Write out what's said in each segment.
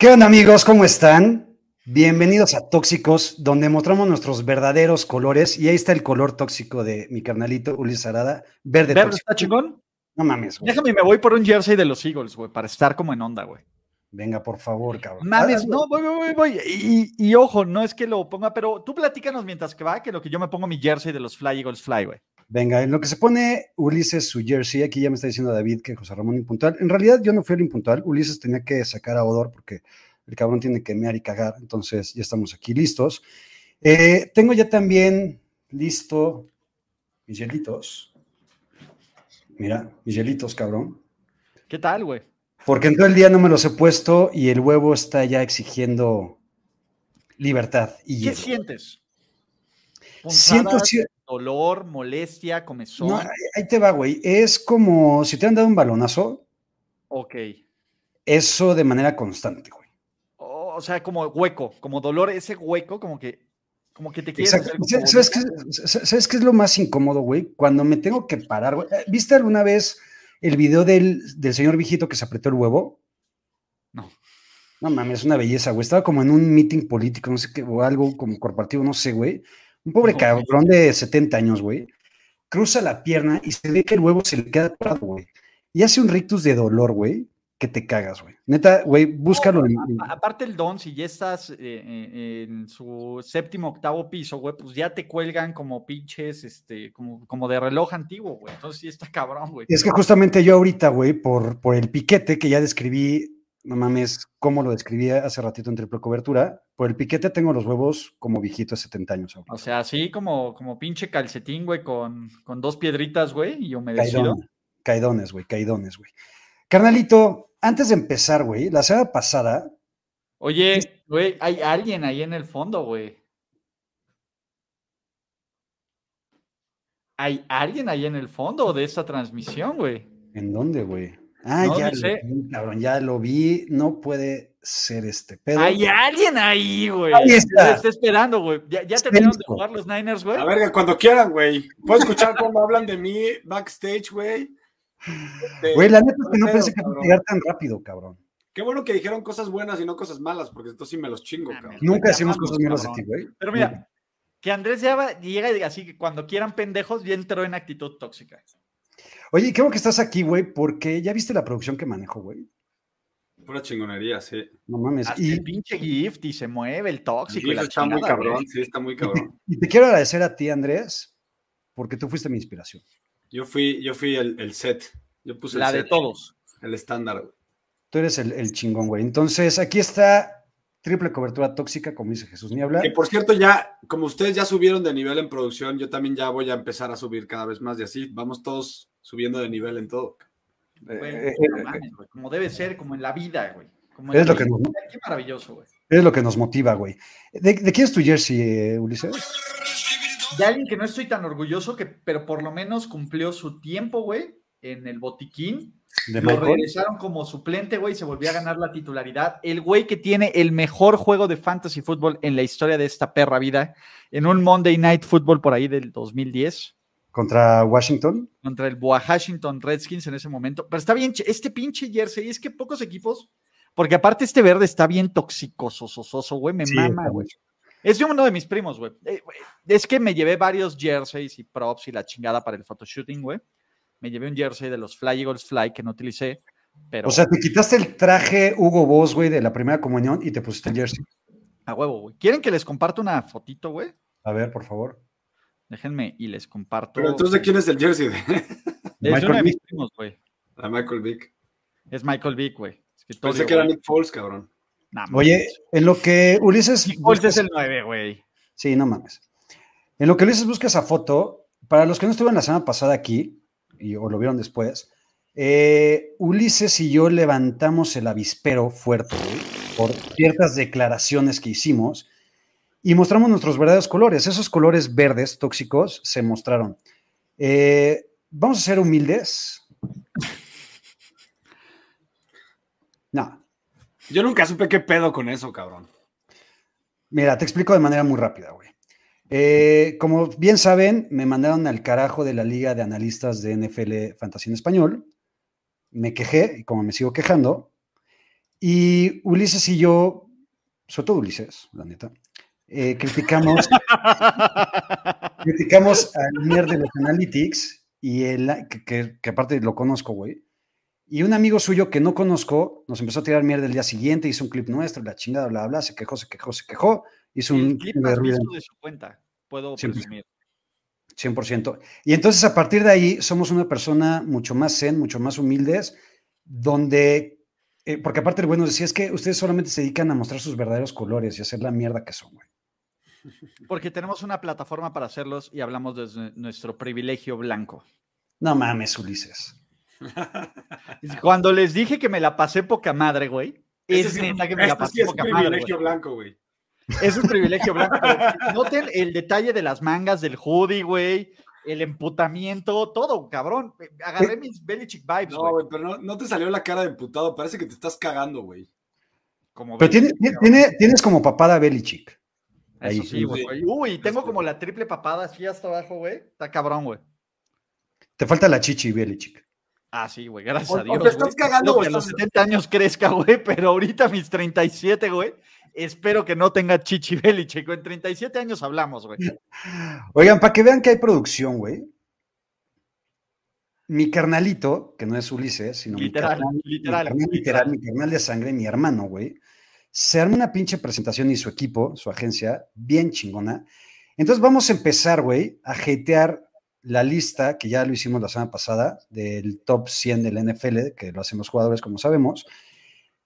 ¿Qué onda amigos? ¿Cómo están? Bienvenidos a Tóxicos, donde mostramos nuestros verdaderos colores. Y ahí está el color tóxico de mi carnalito Ulises Arada, verde, ¿Verde tóxico. está chingón? No mames, güey. Déjame, me voy por un jersey de los Eagles, güey, para estar como en onda, güey. Venga, por favor, cabrón. Mames, no, voy, voy, voy, voy. Y, y ojo, no es que lo ponga, pero tú platícanos mientras que va, que lo que yo me pongo mi jersey de los Fly Eagles Fly, güey. Venga, en lo que se pone Ulises su jersey, aquí ya me está diciendo David que José Ramón impuntual. En realidad yo no fui el impuntual, Ulises tenía que sacar a Odor porque el cabrón tiene que mear y cagar, entonces ya estamos aquí listos. Eh, tengo ya también listo mis hielitos. Mira, mis hielitos, cabrón. ¿Qué tal, güey? Porque en todo el día no me los he puesto y el huevo está ya exigiendo libertad y ¿Qué hielo. sientes? Siento, dolor, molestia, comezón. no, ahí- te va, güey. Es como si te han dado un balonazo, Ok. eso de manera constante, güey. O, o sea, como hueco, como dolor, ese hueco, como que, como que te quieres Exacto. hacer como ¿Sabes- ¿Sabes qué, bolita. es- ¿Sabes qué es lo más incómodo, güey? Cuando me tengo que parar, güey. Eh, ¿Viste alguna vez el video del, del señor viejito que se apretó el huevo? No. No mames, es una belleza, güey. Estaba como en un meeting político, no sé qué, o algo como corporativo, no sé, güey. Un pobre No. cabrón de 70 años, güey. Cruza la pierna y se ve que el huevo se le queda parado, güey. Y hace un rictus de dolor, güey, que te cagas, güey. Neta, güey, búscalo. A- Aparte el don, si ya estás eh, eh, en su séptimo, octavo piso, güey, pues ya te cuelgan como pinches, este, como, como de reloj antiguo, güey. Entonces sí está cabrón, güey. Es que justamente yo ahorita, güey, por, por el piquete que ya describí, no mames, cómo lo describía hace ratito en triple cobertura, por el piquete tengo los huevos como viejito de 70 años. ahorita. O sea, así como, como pinche calcetín, güey, con, con dos piedritas, güey, y humedecido. Caidón, caidones, güey, caidones, güey. Carnalito, antes de empezar, güey, la semana pasada, Oye, güey, hay alguien ahí en el fondo, güey. Hay alguien ahí en el fondo de esta transmisión, güey. ¿en dónde, güey? Ah, No, ya no lo vi, cabrón, ya lo vi, no puede ser este pedo. Hay alguien ahí, güey. Ahí está. Te está esperando, güey. Ya, ya terminaron de jugar los Niners, güey. A ver, cuando quieran, güey. Puedo escuchar cómo hablan de mí backstage, güey. Este, Güey, la neta es que no pensé que iba a llegar tan rápido, cabrón. Qué bueno que dijeron cosas buenas y no cosas malas, porque entonces sí me los chingo, Ah, cabrón. Nunca amamos, cosas malas ti, güey. Pero mira, que Andrés ya va- llega y así que cuando quieran pendejos, ya entró en actitud tóxica. Oye, creo que estás aquí, güey, porque ya viste la producción que manejo, güey. Pura chingonería, sí. No mames. Hasta Y, el pinche gift y se mueve el tóxico. Y la está muy cabrón, güey. sí, está muy y te, cabrón. y te quiero agradecer a ti, Andrés, porque tú fuiste mi inspiración. Yo fui, yo fui el, el set. Yo puse La el de set, todos. el estándar, güey. Tú eres el, el chingón, güey. Entonces, aquí está triple cobertura tóxica, como dice Jesús Niebla. Que por cierto, ya, como ustedes ya subieron de nivel en producción, yo también ya voy a empezar a subir cada vez más y así vamos todos subiendo de nivel en todo. Eh, no eh, mames, güey, como debe ser, como en la vida, güey. Como Es lo que nos- Qué maravilloso, güey. Es lo que nos motiva, güey. ¿De, de quién es tu jersey, eh, Ulises? De alguien que no estoy tan orgulloso, que, pero por lo menos cumplió su tiempo, güey, en el botiquín. De Lo Michael. regresaron como suplente, güey, se volvió a ganar la titularidad. El güey que tiene el mejor juego de fantasy fútbol en la historia de esta perra vida, en un Monday Night Football por ahí del 2010, Contra Washington. contra el Washington Redskins en ese momento. Pero está bien, este pinche jersey, es que pocos equipos, porque aparte este verde está bien toxicosososo, güey, me Sí, mama, güey. Es de uno de mis primos, güey. Eh, güey, Es que me llevé varios jerseys y props y la chingada para el photoshooting, güey. Me llevé un jersey de los Fly Eagles Fly que no utilicé, pero O sea, te quitaste el traje Hugo Boss, güey, de la primera comunión y te pusiste el jersey. a huevo, güey. ¿Quieren que les comparta una fotito, güey? A ver, por favor. Déjenme y les comparto. Pero entonces, ¿de quién es el jersey? De, Michael uno de mis Vick. primos, güey. de Michael Vick. Es Michael Vick, güey. Es que todo Pensé que era Nick Foles, cabrón. Oye, en lo que Ulises. Nick Foles es el 9, güey. Sí, no mames. En lo que Ulises busca esa foto, para los que no estuvieron la semana pasada aquí, y, o lo vieron después, eh, Ulises y yo levantamos el avispero fuerte güey, por ciertas declaraciones que hicimos y mostramos nuestros verdaderos colores. Esos colores verdes tóxicos se mostraron. Eh, vamos a ser humildes. No, Yo nunca supe qué pedo con eso, cabrón. Mira, te explico de manera muy rápida, güey. Eh, como bien saben, me mandaron al carajo de la Liga de Analistas de NFL Fantasía en Español. Me quejé, y como me sigo quejando, Y Ulises y yo, sobre todo Ulises, la neta, eh, criticamos, criticamos al nerd de los analytics y el, que, que- que aparte lo conozco, güey. Y un amigo suyo que no conozco nos empezó a tirar mierda el día siguiente, hizo un clip nuestro, la chingada, bla, bla, bla, se quejó, se quejó, se quejó, hizo El un clip de más visto de su cuenta, puedo Siempre. presumir. 100%. Y entonces a partir de ahí somos una persona mucho más zen, mucho más humildes, donde, eh, porque aparte el bueno decía, es que ustedes solamente se dedican a mostrar sus verdaderos colores y hacer la mierda que son, güey. Porque tenemos una plataforma para hacerlos y hablamos desde nuestro privilegio blanco. No mames, Ulises. Cuando les dije que me la pasé poca madre, güey, Ese es neta que me la pasé sí es poca madre. privilegio blanco, güey. Es privilegio blanco. pero noten el detalle de las mangas del hoodie, güey. El emputamiento, todo, cabrón. Agarré mis Belichick vibes, No, güey. güey, pero no, no te salió la cara de emputado. Parece que te estás cagando, güey. Como Pero tiene- Belichick, tiene- tienes como papada Belichick. Eso ahí. sí, güey. Sí. Uy, tengo como la triple papada así hasta abajo, güey. Está cabrón, güey. Te falta la chichi, Belichick. Ah, sí, güey, gracias O- a o Dios. te estás güey. cagando que a los estás- 70 años crezca, güey, pero ahorita mis 37, güey, espero que no tenga chichi Belichick. En 37 años hablamos, güey. Oigan, para que vean que hay producción, güey. Mi carnalito, que no es Ulises, sino Literal, mi carnal, literal, mi carnal, literal, mi carnal de sangre, mi hermano, güey, se arma una pinche presentación y su equipo, su agencia, bien chingona. Entonces vamos a empezar, güey, a hatear la lista, que ya lo hicimos la semana pasada, del top 100 del NFL, que lo hacen los jugadores, como sabemos.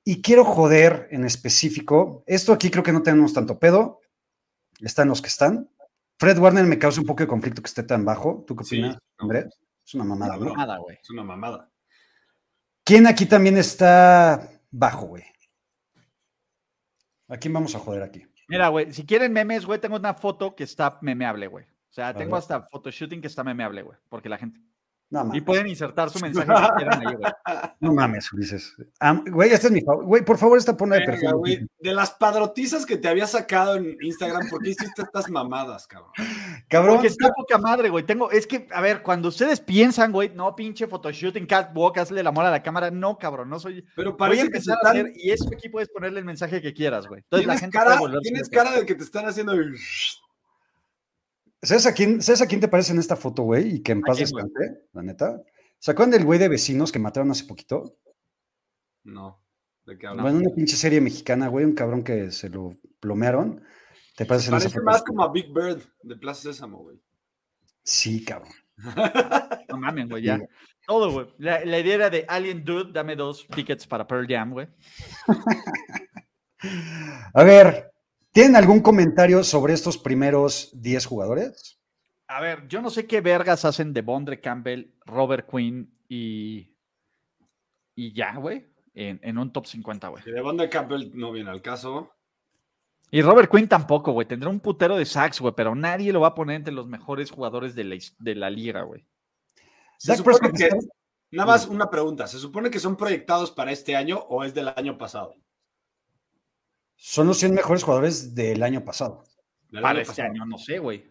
Y quiero joder en específico, esto aquí creo que no tenemos tanto pedo, están los que están. Fred Warner me causa un poco de conflicto que esté tan bajo. ¿Tú qué Sí, opinas, no. Andrés? Es una mamada, güey. Es una mamada. ¿Quién aquí también está bajo, güey? ¿A quién vamos a joder aquí? Mira, güey, si quieren memes, güey, tengo una foto que está memeable, güey. O sea, tengo ver. hasta photoshooting que está memeable, güey, porque la gente... No Y pueden insertar su mensaje que quieran ahí, güey. No mames, Ulises. Am- güey, este es mi favor. Güey, por favor, esta ponla de Venga, perfil. güey, de las padrotizas que te había sacado en Instagram, ¿por qué hiciste estas mamadas, cabrón? Cabrón, Porque está poca madre, güey. Tengo, es que, a ver, cuando ustedes piensan, güey, no, pinche photoshooting, catwalk, hazle el amor a la cámara. No, cabrón, no soy. Pero Voy a parece que se empezar a hacer, y eso aquí puedes ponerle el mensaje que quieras, güey. Entonces la gente cara, tienes cara de que te están haciendo... el- ¿sabes a quién, ¿sabes a quién te parece en esta foto, güey? Y que en paz descanse, la neta. ¿Se acuerdan del güey de vecinos que mataron hace poquito? No, ¿de qué hablas? Bueno, una pinche serie mexicana, güey, un cabrón que se lo plomearon. ¿Te parece en esa Parece más como a Big Bird de Plaza Sésamo, güey. Sí, cabrón. No mames, güey, ya. Todo, güey. La, la idea era de Alien Dude, dame dos tickets para Pearl Jam, güey. A ver, ¿tienen algún comentario sobre estos primeros 10 jugadores? A ver, yo no sé qué vergas hacen de Bondre Campbell, Robert Quinn y. Y ya, güey. En, en un top 50, güey. De Bond Campbell no viene al caso. Y Robert Quinn tampoco, güey. Tendrá un putero de sacks, güey, pero nadie lo va a poner entre los mejores jugadores de la, de la liga, güey. Se supone que, nada más una pregunta, ¿se supone que son proyectados para este año o es del año pasado? Son los 100 mejores jugadores del año pasado. Del Para año este pasado. año, no sé, güey.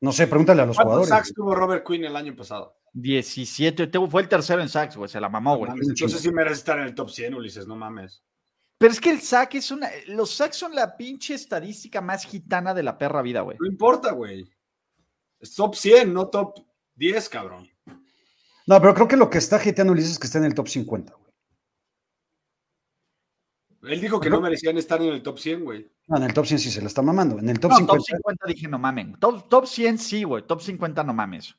No sé, pregúntale a los ¿Cuántos jugadores. sacks tuvo Robert Quinn el año pasado? 17. te- Fue el tercero en sacks, güey. Se la mamó, güey. Entonces sí merece estar en el top 100, Ulises, no mames. Pero es que el sack es una. Los sacks son la pinche estadística más gitana de la perra vida, güey. No importa, güey. Es top 100, no top 10, cabrón. No, pero creo que lo que está hateando Ulises es que está en el top 50, güey. Él dijo que no merecían estar en el top 100, güey. No, en el top 100 sí se lo está mamando. En el top No, 50. top 50 dije no mamen. Top, top 100 sí, güey. Top 50 no mames. O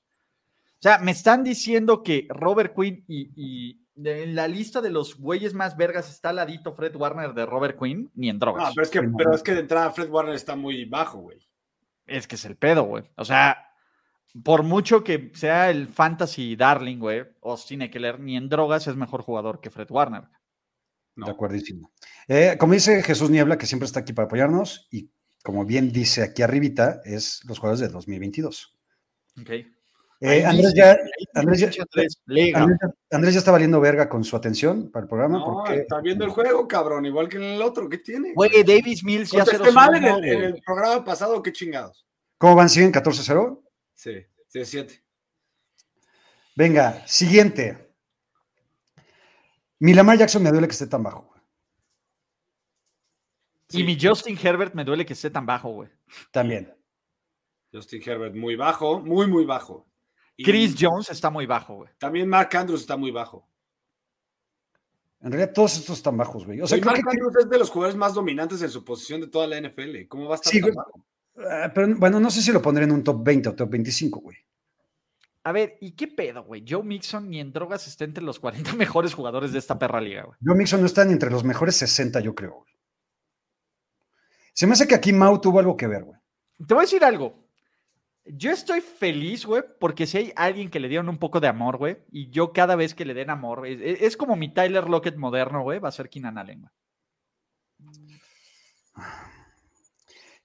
sea, me están diciendo que Robert Quinn y, y de- en la lista de los güeyes más vergas está al ladito Fred Warner de Robert Quinn, ni en No, drogas. pero es, que, no. pero es que de entrada Fred Warner está muy bajo, güey. Es que es el pedo, güey. O sea, por mucho que sea el fantasy darling, güey, Austin Eckler, ni en drogas es mejor jugador que Fred Warner. No. De acuerdísimo. Eh, como dice Jesús Niebla, que siempre está aquí para apoyarnos, y como bien dice aquí arribita, es los jugadores de 2022. Ok. Eh, Andrés, ya, Andrés, ya, Andrés, ya- está valiendo verga con su atención para el programa. No, porque está viendo el juego, cabrón, igual que en el otro. ¿Qué tiene? Güey, Davis Mills ya se Contesté mal en el, en güey. el programa pasado, qué chingados. ¿Cómo van? ¿Siguen 14-0? Sí, sí, 7. Venga, siguiente. Mi Lamar Jackson me duele que esté tan bajo, Y mi Justin Herbert me duele que esté tan bajo, güey. También. Justin Herbert muy bajo, muy, muy bajo. Y Chris Jones está muy bajo, güey. También Mark Andrews está muy bajo. En realidad todos estos están bajos, güey. O sea, Mark que- Andrews es de los jugadores más dominantes en su posición de toda la NFL. ¿Cómo va a estar Sí, tan güey. bajo? Ah, pero bueno, no sé si lo pondré en un top 20 o top 25, güey. A ver, ¿y qué pedo, güey? Joe Mixon ni en drogas está entre los 40 mejores jugadores de esta perra liga, güey. Joe Mixon no está ni entre los mejores 60, yo creo, güey. Se me hace que aquí Mau tuvo algo que ver, güey. Te voy a decir algo. Yo estoy feliz, güey, porque si hay alguien que le dieron un poco de amor, güey, y yo cada vez que le den amor, es, es- como mi Tyler Lockett moderno, güey, va a ser Keenan Allen, güey.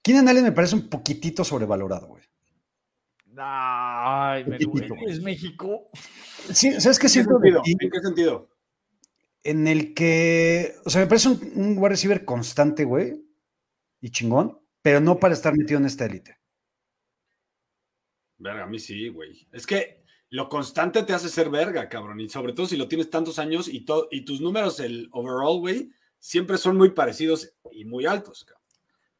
Keenan Allen me parece un poquitito sobrevalorado, güey. Ay, me duele. Es México. Sí, ¿sabes qué ¿En qué siento? ¿En qué sentido? En el que, o sea, me parece un, un wide receiver constante, güey, y chingón, pero no para estar metido en esta élite. Verga, a mí sí, güey. Es que lo constante te hace ser verga, cabrón. Y sobre todo si lo tienes tantos años y, to- y tus números, el overall, güey, siempre son muy parecidos y muy altos, cabrón.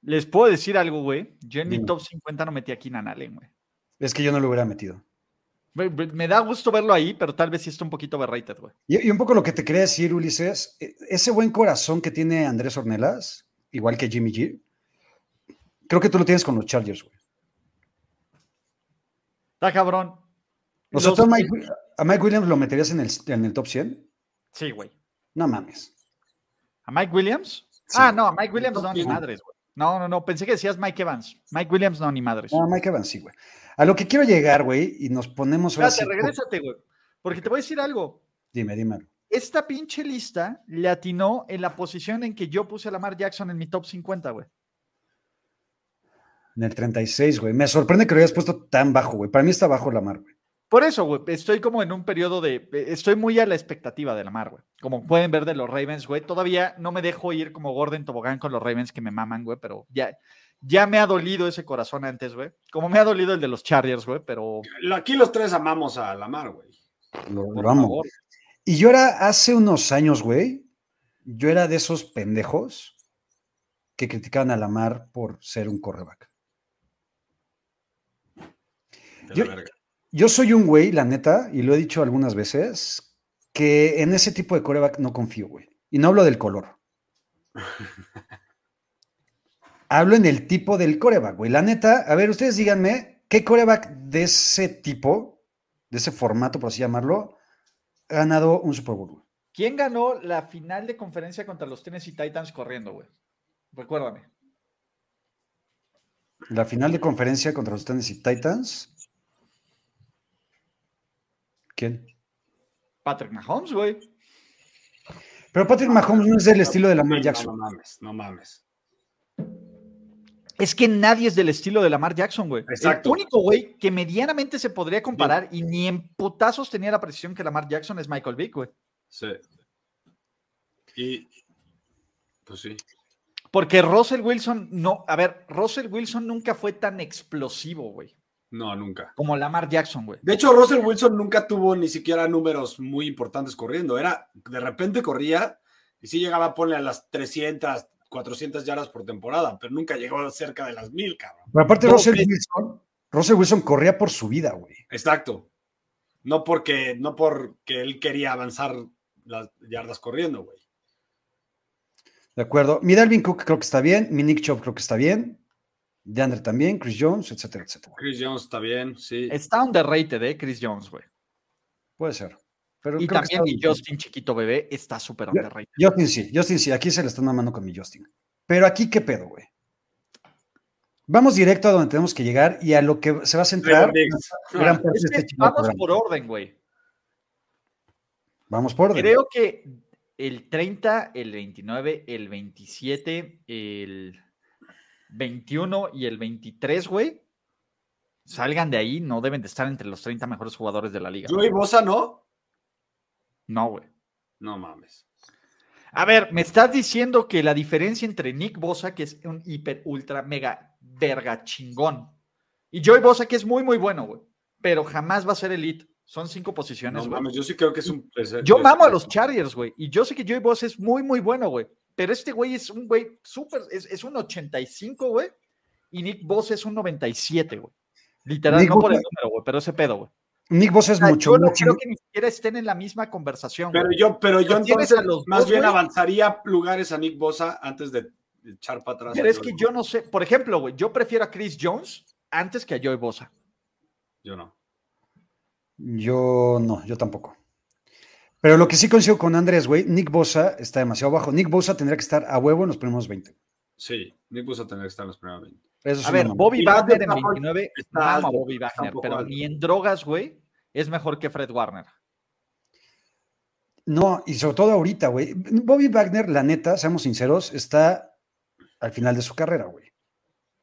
Les puedo decir algo, güey. Yo en mi top 50 no metí a Keenan Allen, güey. Es que yo no lo hubiera metido. Me da gusto verlo ahí, pero tal vez sí está un poquito overrated, güey. Y, y un poco lo que te quería decir, Ulises, e- ese buen corazón que tiene Andrés Ornelas, igual que Jimmy G, creo que tú lo tienes con los Chargers, güey. Está cabrón. Los- ¿tú a Mike, Williams lo meterías en el, en el top 100? Sí, güey. No mames. ¿A Mike Williams? Sí. ah, no, a Mike Williams no, ni 100. madres, güey. No, no, no, pensé que decías Mike Evans. Mike Williams no, ni madres. No, Mike Evans, sí, güey. A lo que quiero llegar, güey, y nos ponemos Espérate, sí- regrésate, güey. Porque te voy a decir algo. Dime, dime. Esta pinche lista le atinó en la posición en que yo puse a Lamar Jackson en mi top 50, güey. En el 36, güey. Me sorprende que lo hayas puesto tan bajo, güey. Para mí está bajo la mar, güey. Por eso, güey, estoy como en un periodo de. eh, Estoy muy a la expectativa de Lamar, güey. Como pueden ver de los Ravens, güey. Todavía no me dejo ir como Gordon Tobogán con los Ravens que me maman, güey, pero ya, ya me ha dolido ese corazón antes, güey. Como me ha dolido el de los Chargers, güey, pero. Aquí los tres amamos a Lamar, güey. Lo, lo amo. favor. Y yo era hace unos años, güey. Yo era de esos pendejos que criticaban a Lamar por ser un correback. De Yo- la verga. Yo soy un güey, la neta, y lo he dicho algunas veces, que en ese tipo de coreback no confío, güey. Y no hablo del color. hablo en el tipo del coreback, güey. La neta, a ver, ustedes díganme, ¿qué coreback de ese tipo, de ese formato, por así llamarlo, ha ganado un Super Bowl? güey? ¿Quién ganó la final de conferencia contra los Tennessee Titans corriendo, güey? Recuérdame. La final de conferencia contra los Tennessee Titans. ¿Quién? Patrick Mahomes, güey. Pero Patrick Mahomes no es del estilo de Lamar Jackson. No, mames, no mames. Es que nadie es del estilo de Lamar Jackson, güey. Exacto. El único güey que medianamente se podría comparar y ni en putazos tenía la precisión que Lamar Jackson es Michael Vick, güey. Sí. Y. Pues sí. Porque Russell Wilson no, a ver, Russell Wilson nunca fue tan explosivo, güey, No, nunca. como Lamar Jackson, güey. De hecho, Russell Wilson nunca tuvo ni siquiera números muy importantes corriendo. Era, de repente corría y sí llegaba a ponerle a las 300, 400 yardas por temporada, pero nunca llegó cerca de las 1000, cabrón. Pero aparte, No, Russell Wilson, Russell Wilson corría por su vida, güey. Exacto. No porque, no porque él quería avanzar las yardas corriendo, güey. De acuerdo. Mi Dalvin Cook creo que está bien. Mi Nick Chubb creo que está bien. DeAndre también. Chris Jones, etcétera, etcétera. Chris Jones está bien, sí. Está underrated, eh, Chris Jones, güey. Puede ser. Pero Y también mi está- Justin chiquito bebé está súper underrated. Justin sí, Justin sí. Aquí se le están mamando con mi Justin. Pero aquí, ¿qué pedo, güey? Vamos directo a donde tenemos que llegar y a lo que se va a centrar gran parte Es de que este vamos programa. por orden, güey. Vamos por orden. Creo que el 30, el 29, el 27, el 21 y el 23, güey, salgan de ahí, no deben de estar entre los 30 mejores jugadores de la liga. Joey Bosa, ¿no? No, güey. No mames. A ver, me estás diciendo que la diferencia entre Nick Bosa, que es un hiper, ultra, mega, verga chingón, y Joey Bosa, que es muy, muy bueno, güey, pero jamás va a ser elite, Son cinco posiciones, No güey. mames, yo sí creo que es un. es- Yo es- mamo a los Chargers, güey. Y yo sé que Joey Bosa es muy, muy bueno, güey. Pero este güey es un güey súper, es, es un 85, güey. Y Nick Bosa es un 97, güey. Literal, Nick no por el número, güey, pero ese pedo, güey. Nick Bosa es O sea, mucho yo no más creo que ni siquiera estén en la misma conversación, Pero güey. yo, pero yo Pero entonces los más dos, bien güey. avanzaría lugares a Nick Bosa antes de echar para atrás. Pero es que yo no sé, por ejemplo, güey, yo prefiero a Chris Jones antes que a Joey Bosa. Yo no. Yo no, yo tampoco. Pero lo que sí coincido con Andrés, güey, Nick Bosa está demasiado bajo. Nick Bosa tendría que estar a huevo en los primeros 20. Sí, Nick Bosa tendría que estar en los primeros 20. Eso sí A ver. Bobby Wagner en Matthew Stafford 29, está alto, Bobby Wagner, pero alto. ni en drogas, güey, es mejor que Fred Warner. No, y sobre todo ahorita, güey. Bobby Wagner, la neta, seamos sinceros, está al final de su carrera, güey.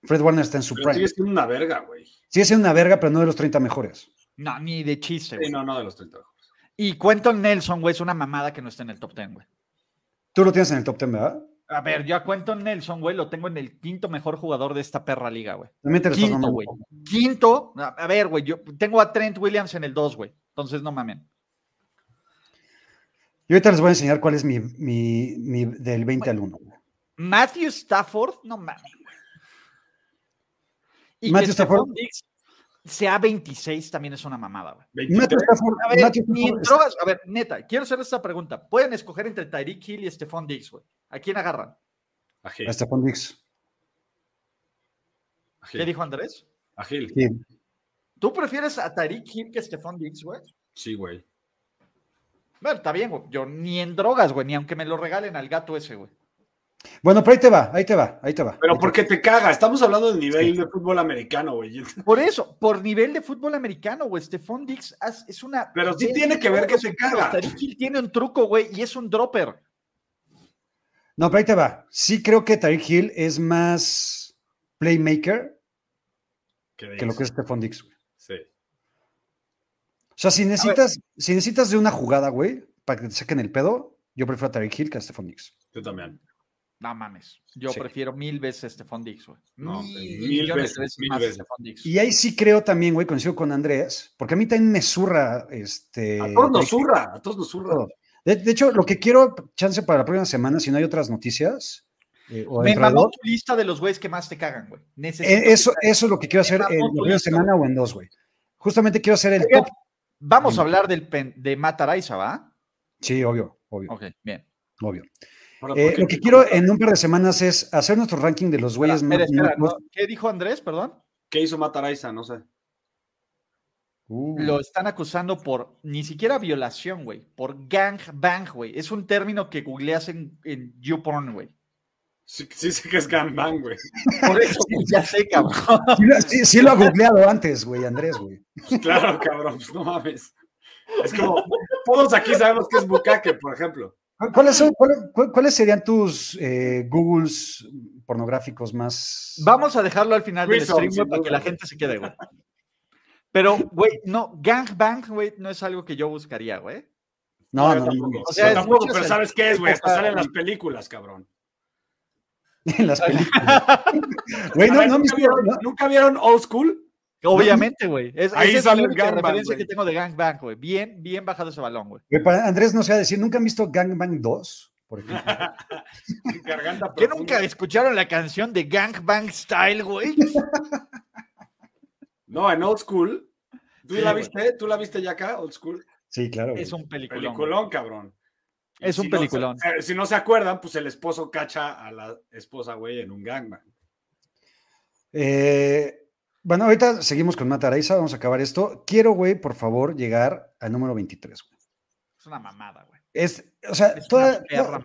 Fred Warner está en su Pero prime. sigue siendo una verga, güey. Sigue siendo una verga, pero no de los 30 mejores. No, ni de chiste, Sí, güey. no, no de los 30. Y Quentin Nelson, güey, es una mamada que no está en el top 10, güey. Tú lo tienes en el top 10, ¿verdad? A ver, yo a Quentin Nelson, güey, lo tengo en el quinto mejor jugador de esta perra liga, güey. También te lo estás Quinto, güey. Quinto, a ver, güey, yo tengo a Trent Williams en el 2, güey. Entonces, no mamen. Y ahorita les voy a enseñar cuál es mi, mi, mi del 20 al 1. güey. Matthew Stafford, no mames, güey. Y Matthew Stafford. Sea 26 también es una mamada, güey. 23. Matthew Stafford- A ver, ni drogas. A ver, neta, quiero hacer esta pregunta. Pueden escoger entre Tyreek Hill y Stephon Diggs, güey. ¿A quién agarran? A Gil. a Stephon Diggs. A ¿Qué dijo Andrés? A. Sí. ¿Tú prefieres a Tyreek Hill que Stephon Diggs, güey? Sí, güey. Bueno, está bien, güey. Yo ni en drogas, güey, ni aunque me lo regalen al gato ese, güey. Bueno, pero ahí te va, ahí te va, ahí te va. Pero porque te caga. Estamos hablando de nivel de fútbol americano, güey. Por eso, por nivel de fútbol americano, güey, Stephon Diggs haz- es una. Pero sí de- tiene que ver que te caga. Hill tiene un truco, güey, y es un dropper. No, pero ahí te va. Sí creo que Tyreek Hill es más playmaker ¿Qué que lo que es Stephon Diggs. güey. Sí. O sea, si necesitas, si necesitas de una jugada, güey, para que te saquen el pedo, yo prefiero a Tyreek Hill que a Stephon Diggs. Yo también. No mames. Yo Sí. prefiero mil veces Stephon Diggs, güey. No, mil, mil millones veces, de veces mil veces. Stephon Diggs. Y ahí sí creo también, güey, coincido con Andrés, porque a mí también me zurra este. A todos nos zurra. A todos nos zurra. De, de hecho, lo que quiero, chance para la próxima semana, si no hay otras noticias, eh, o Me mamó tu lista de los güeyes que más te cagan, güey. Eh, eso, eso es lo que quiero hacer en la próxima semana o en dos, güey. Justamente quiero hacer el top. Vamos a hablar del pen- de Matt Araiza, ¿va? Sí, obvio, obvio, Ok, bien. obvio. Ahora, Eh, lo que quiero en un par de semanas es hacer nuestro ranking de los güeyes más. ¿Qué dijo Andrés? Perdón. ¿Qué hizo Mataraiza? No sé. Uh, Lo están acusando por ni siquiera violación, güey. Por gang bang, güey. Es un término que googleas en, en YouPorn, güey. Sí, sí sé que es gangbang, güey. Por eso, ya sé, cabrón. sí, lo- sí- sí lo ha googleado antes, güey, Andrés, güey. Pues claro, cabrón. pues no mames. Es como, todos aquí sabemos que es bucaque, por ejemplo. ¿Cu- ¿Cuáles, son, cuál- cu- ¿Cuáles serían tus eh, Googles pornográficos más? Vamos a dejarlo al final del stream, para que la gente se quede, güey. Pero, güey, no, gangbang, güey, no es algo que yo buscaría, güey. No, no, no, tampoco. O sea, tampoco, pero ¿sabes qué es, güey? Hasta épocas- sale en las películas, cabrón. En las películas. Güey, no, ver, no, ¿nunca, mis- vieron, no. ¿Nunca vieron Old School? Obviamente, güey. Es, Ahí esa es sale la el referencia que tengo de gangbang, güey. Bien, bien bajado ese balón, güey. Andrés no se va a decir, ¿nunca han visto Gangbang 2? Por ¿Qué nunca escucharon la canción de Gangbang Style, güey? No, en Old School. ¿Tú Sí, la viste? ¿Tú la viste ya acá, Old School? Sí, claro. Es un peliculón. Peliculón, cabrón. Es un si peliculón. eh, si no se acuerdan, pues el esposo cacha a la esposa, güey, en un gangbang. Eh, bueno, ahorita seguimos con Mata Araiza, vamos a acabar esto. Quiero, güey, por favor, llegar al número 23, güey. Es una mamada, güey. Es, o sea, Es toda,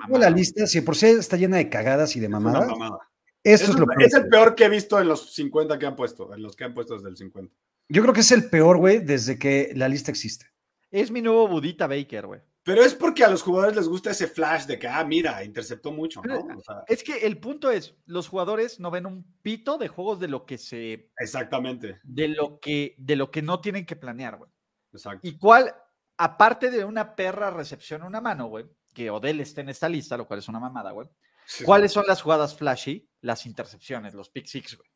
la lista, si por sí está llena de cagadas y de Es una mamadas, mamada. esto Es, es lo el- peor. es el peor que he visto en los 50 que han puesto, en los que han puesto desde el 50. Yo creo que es el peor, güey, desde que la lista existe. Es mi nuevo Budita Baker, güey. Pero es porque a los jugadores les gusta ese flash de que, ah, mira, interceptó mucho, ¿no? O sea, Es que el punto es, los jugadores no ven un pito de juegos de lo que se, exactamente, de lo que, de lo que no tienen que planear, güey. exacto. Y cuál, aparte de una perra recepción a una mano, güey, que Odell esté en esta lista, lo cual es una mamada, güey. Sí, ¿Cuáles son las jugadas flashy? Las intercepciones, los pick six, güey.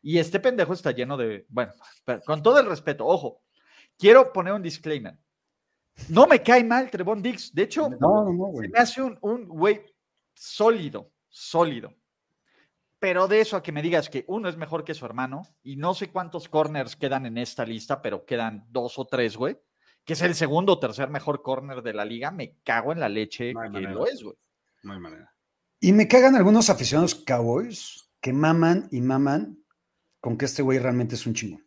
Y este pendejo está lleno de, bueno, pero con todo el respeto, ojo, quiero poner un disclaimer. No me cae mal Trevon Diggs. De hecho, No, no, no, güey. se me hace un, un güey sólido, sólido. Pero de eso a que me digas que uno es mejor que su hermano, y no sé cuántos corners quedan en esta lista, pero quedan dos o tres, güey, que es el segundo o tercer mejor corner de la liga, me cago en la leche que manera. lo es, güey. No hay manera. Y me cagan algunos aficionados Cowboys que maman y maman con que este güey realmente es un chingón.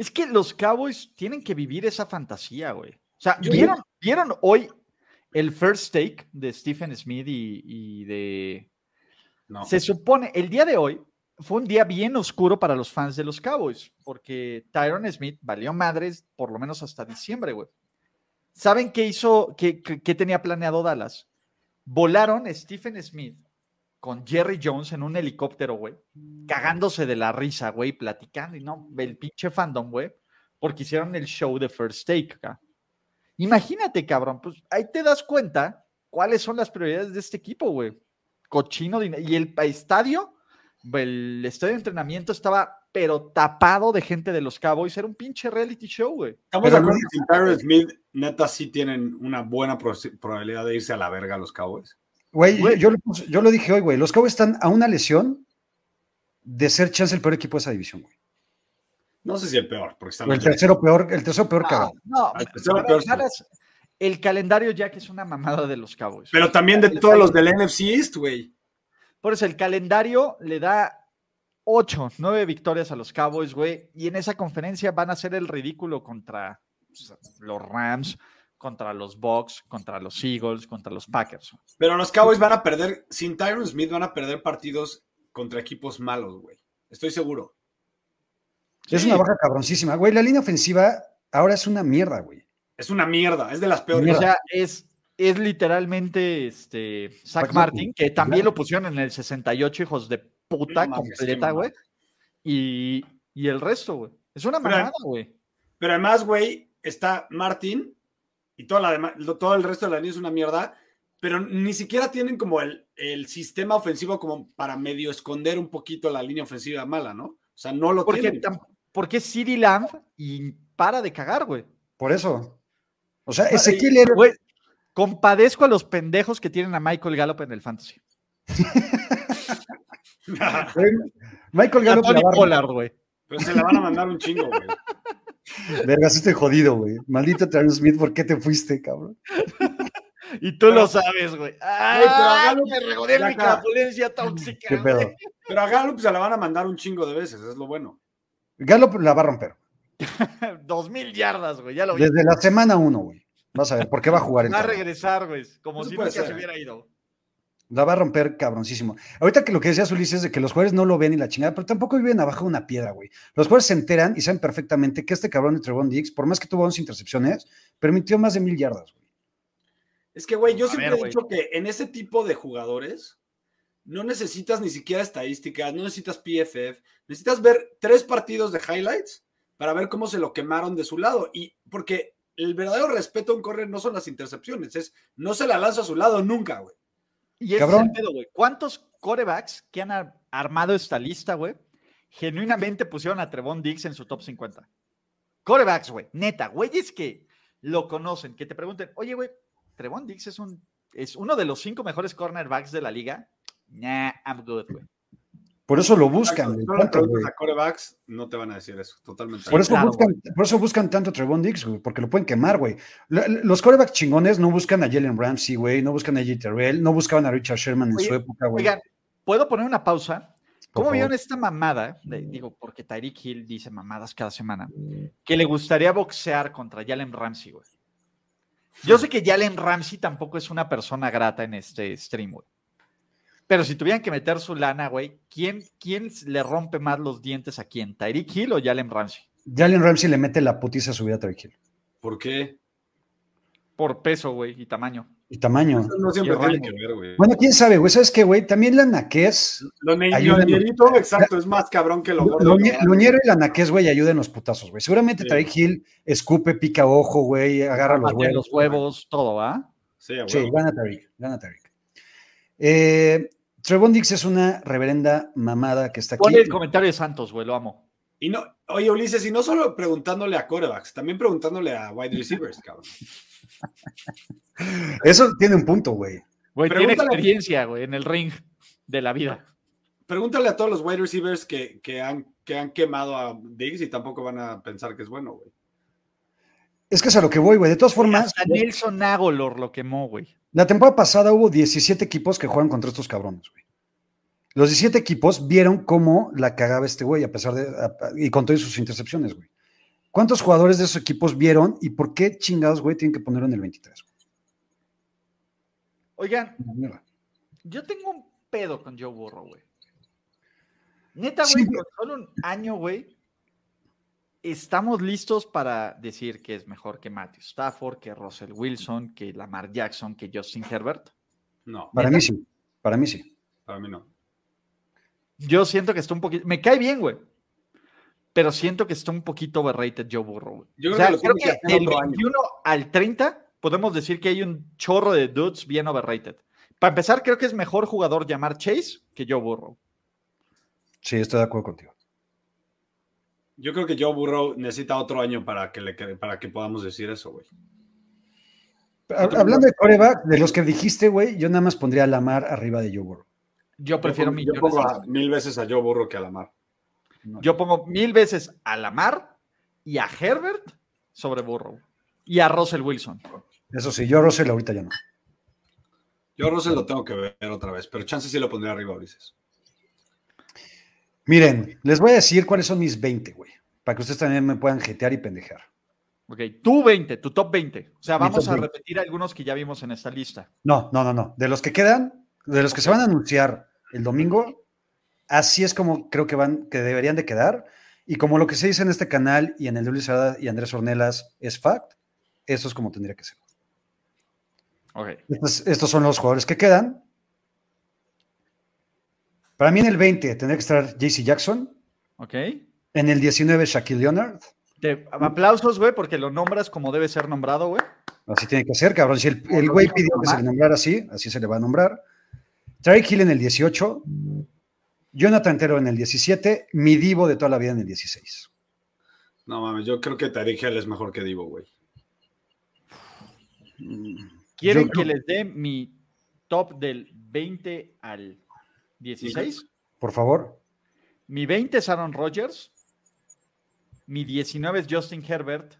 Es que los Cowboys tienen que vivir esa fantasía, güey. O sea, ¿vieron, ¿vieron hoy el first take de Stephen Smith y, y de... No. Se supone, el día de hoy fue un día bien oscuro para los fans de los Cowboys, porque Tyron Smith valió madres por lo menos hasta diciembre, güey. ¿Saben qué hizo, qué, qué- qué tenía planeado Dallas? Volaron Stephen Smith con Jerry Jones en un helicóptero, güey, cagándose de la risa, güey, platicando y no, el pinche fandom, güey, porque hicieron el show de First Take acá. Imagínate, cabrón, pues ahí te das cuenta cuáles son las prioridades de este equipo, güey. Cochino y el estadio, el estadio de entrenamiento estaba pero tapado de gente de los Cowboys, era un pinche reality show, güey. Estamos Pero de acuerdo que Tyron Smith, neta, sí tienen una buena probabilidad de irse a la verga los Cowboys. Güey, yo, lo puse- yo lo dije hoy, güey. Los Cowboys están a una lesión de ser chance el peor equipo de esa división, güey. No sé si el peor, porque están el tercero peor, el tercero peor cagado. No, el tercero para- peor sí. el calendario ya que es una mamada de los Cowboys. Pero también de todos los del NFC East, güey. Por eso el calendario le da ocho, nueve victorias a los Cowboys, güey. Y en esa conferencia van a hacer el ridículo contra pues, los Rams, contra los Bucks, contra los Eagles, contra los Packers. Pero los Cowboys van a perder, sin Tyron Smith van a perder partidos contra equipos malos, güey. Estoy seguro. Es Sí. una baja cabroncísima. Güey, la línea ofensiva ahora es una mierda, güey. Es una mierda, es de las peores. O Mierda. sea, es, es literalmente este Zach Martin, que también claro. lo pusieron en el 68, hijos de puta, No completa, güey. Y, y el resto, güey. Es una mamada, güey. Pero además, güey, está Martin y toda la dema- lo- todo el resto de la línea es una mierda, pero ni siquiera tienen como el, el sistema ofensivo como para medio esconder un poquito la línea ofensiva mala, ¿no? O sea, no lo Porque, tienen. porque es CeeDee Lamb y para de cagar, güey. Por eso. O sea, Y, Ezequiel era. güey, compadezco a los pendejos que tienen a Michael Gallup en el fantasy. Michael a Gallup Tony Pollard, güey. pero se la van a mandar un chingo, güey. Vergas, estoy jodido, güey. Maldito Tyron Smith, ¿por qué te fuiste, cabrón? Y tú Pero- lo sabes, güey. pero ¡Ay, Gallup- me regodé mi capulencia tóxica, ¿Qué güey! pedo? Pero a Gallup se la van a mandar un chingo de veces, es lo bueno. Gallup la va a romper. Dos mil yardas, güey. Ya lo vi. Desde la semana uno, güey. Vas a ver, ¿por qué va a jugar el Va a regresar, güey. Como Eso si nunca se ser. hubiera ido. La va a romper cabroncísimo. Ahorita que lo que decías, Ulises, es de que los jugadores no lo ven ni la chingada, pero tampoco viven abajo de una piedra, güey. Los jugadores se enteran y saben perfectamente que este cabrón de Trevon Diggs, por más que tuvo 11 intercepciones, permitió más de mil yardas, güey. Es que, güey, yo A siempre ver, he güey. dicho que en ese tipo de jugadores no necesitas ni siquiera estadísticas, no necesitas PFF, necesitas ver tres partidos de highlights para ver cómo se lo quemaron de su lado. Y porque el verdadero respeto a un correr no son las intercepciones, es no se la lanza a su lado nunca, güey. Y ese Cabrón. es el pedo, güey. ¿Cuántos corebacks que han ar- armado esta lista, güey, genuinamente pusieron a Trevon Diggs en su top 50? Corebacks, güey. Neta, güeyes que lo conocen, que te pregunten, oye, güey, Trevon Diggs es, un, es uno de los cinco mejores cornerbacks de la liga. Nah, I'm good, güey. Por eso lo buscan, Exacto, tanto, a corebacks, no te van a decir eso, totalmente. Por eso, Claro, buscan, por eso buscan tanto a Trevon Diggs, güey, porque lo pueden quemar, güey. Lo- Los corebacks chingones no buscan a Jalen Ramsey, güey, no buscan a J. Terrell, no buscaban a Richard Sherman en Oye, su época, güey. Oigan, ¿puedo poner una pausa? Por ¿Cómo vieron esta mamada? de- digo, porque Tyreek Hill dice mamadas cada semana. Que le gustaría boxear contra Jalen Ramsey, güey. Yo sé que Jalen Ramsey tampoco es una persona grata en este stream, güey. Pero si tuvieran que meter su lana, güey, ¿quién, ¿quién le rompe más los dientes a quién? ¿Tyreek Hill o Jalen Ramsey? Jalen Ramsey le mete la putiza a su vida a Tyreek Hill. ¿Por qué? Por peso, güey, y tamaño. Y tamaño. Eso no siempre tiene que ver, güey. Bueno, quién sabe, güey. ¿Sabes qué, güey? También la naquez, Lo lo ñerito, exacto, es más cabrón que lo gordo. Loñero y la naquez, güey, ayuden los putazos, güey. Seguramente Sí. Hill escupe, pica ojo, güey, agarra los huevos. los huevos, todo, ¿va? Sí, a Sí, gana Tyreek, gana Tyreek. Eh, Trevon Diggs es una reverenda mamada que está aquí. Pon el comentario de Santos, güey, lo amo. Y no, Oye, Ulises, y no solo preguntándole a corebacks, también preguntándole a wide receivers, cabrón. Eso tiene un punto, güey. Güey, tiene Pregúntale- experiencia, güey, en el ring de la vida. Pregúntale a todos los wide receivers que, que han, que han quemado a Diggs y tampoco van a pensar que es bueno, güey. Es que es a lo que voy, güey. De todas formas, Hasta Nelson Agolor lo quemó, güey. la temporada pasada hubo 17 equipos que juegan contra estos cabrones, güey. Los 17 equipos vieron cómo la cagaba este güey, a pesar de. a- y con todas sus intercepciones, güey. ¿Cuántos jugadores de esos equipos vieron y por qué chingados, güey, tienen que ponerlo en el 23? Oigan, güey? yo tengo un pedo con Joe Burrow, güey. Neta, Sí, güey, con solo un año, güey, estamos listos para decir que es mejor que Matthew Stafford, que Russell Wilson, que Lamar Jackson, que Justin Herbert. No, Para mí sí. Para mí sí. para mí no. Yo siento que está un poquito. Me cae bien, güey. Pero siento que está un poquito overrated Joe Burrow, güey. Yo O creo sea, que creo que del otro año. 21 al 30 podemos decir que hay un chorro de dudes bien overrated. Para empezar, creo que es mejor jugador llamar Chase que Joe Burrow. Sí, estoy de acuerdo contigo. Yo creo que Joe Burrow necesita otro año para que, le, para que podamos decir eso, güey. Ha- Hablando de coreback, de los que dijiste, güey, yo nada más pondría a Lamar arriba de Joe Burrow. Yo prefiero yo, mil yo pongo veces. a- mil veces a Joe Burrow que a Lamar. No. Yo pongo mil veces a Lamar y a Herbert sobre Burrow. Y a Russell Wilson. Eso sí, yo a Russell ahorita ya no. Yo a Russell lo tengo que ver otra vez, pero chance sí lo pondría arriba, Ulises. Miren, les voy a decir cuáles son mis 20, güey, para que ustedes también me puedan jetear y pendejar. Ok, tú 20, tu top 20. O sea, vamos a 20. repetir algunos que ya vimos en esta lista. No, no, no, no. De los que quedan, de los que se van a anunciar el domingo, así es como creo que van, que deberían de quedar. Y como lo que se dice en este canal y en el de Luis Arada y Andrés Ornelas es fact, eso es como tendría que ser. Ok. Estos, estos son los jugadores que quedan. Para mí en el 20 tendría que estar JC Jackson. Ok. En el 19 Shaquille Leonard. Te- aplausos, güey, porque lo nombras como debe ser nombrado, güey. Así tiene que ser, cabrón. Si el, el güey pidió que se le nombrara así, así se le va a nombrar. Tyreek Hill en el 18. Jonathan Tero en el 17. Mi Divo de toda la vida en el 16. No mames, yo creo que Tariq Hill es mejor que Divo, güey. ¿Quieren Yo que les dé mi top del 20 al 16? Por favor. Mi 20 es Aaron Rodgers. Mi 19 es Justin Herbert.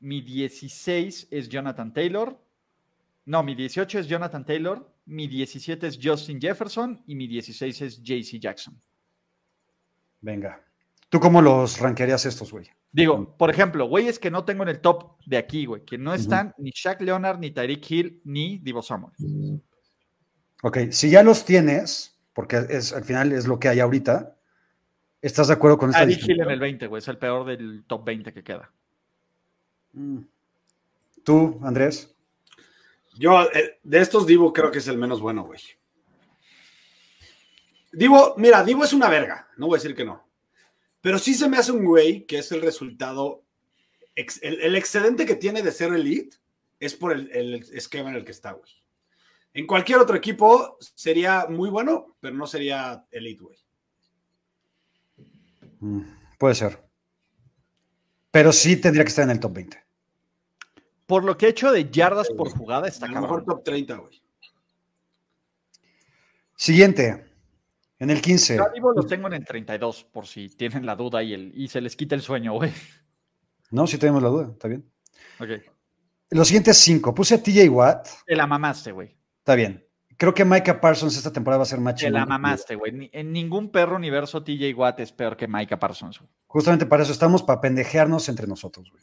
Mi 16 es Jonathan Taylor. No, mi 18 es Jonathan Taylor. Mi 17 es Justin Jefferson. Y mi 16 es JC Jackson. Venga. ¿Tú cómo los rankearías estos, güey? Digo, por ejemplo, güeyes que no tengo en el top de aquí, güey, que no están ni Shaq Leonard, ni Tyreek Hill, ni Divo Samuel. Ok, si ya los tienes, porque es, al final es lo que hay ahorita, ¿estás de acuerdo con esta Tyreek Hill en el 20, güey, es el peor del top 20 que queda. Mm. ¿Tú, Andrés? Yo, eh, de estos, Divo creo que es el menos bueno, güey. Divo, mira, Divo es una verga, no voy a decir que no. Pero sí se me hace un güey que es el resultado, ex- el, el excedente que tiene de ser elite es por el, el esquema en el que está, güey. En cualquier otro equipo sería muy bueno, pero no sería elite, güey. Mm, puede ser. Pero sí tendría que estar en el top 20. Por lo que he hecho de yardas por jugada, A está lo mejor top 30, güey. Siguiente. En el 15. Yo a Divo los tengo en el 32, por si tienen la duda y, el, y se les quita el sueño, güey. No, si tenemos la duda, está bien. Ok. Los siguientes cinco. Puse a TJ Watt. Te la mamaste, güey. Está bien. Creo que Micah Parsons esta temporada va a ser más Te la mamaste, güey. Ni- En ningún perro universo TJ Watt es peor que Micah Parsons. güey. Justamente para eso estamos, para pendejearnos entre nosotros, güey.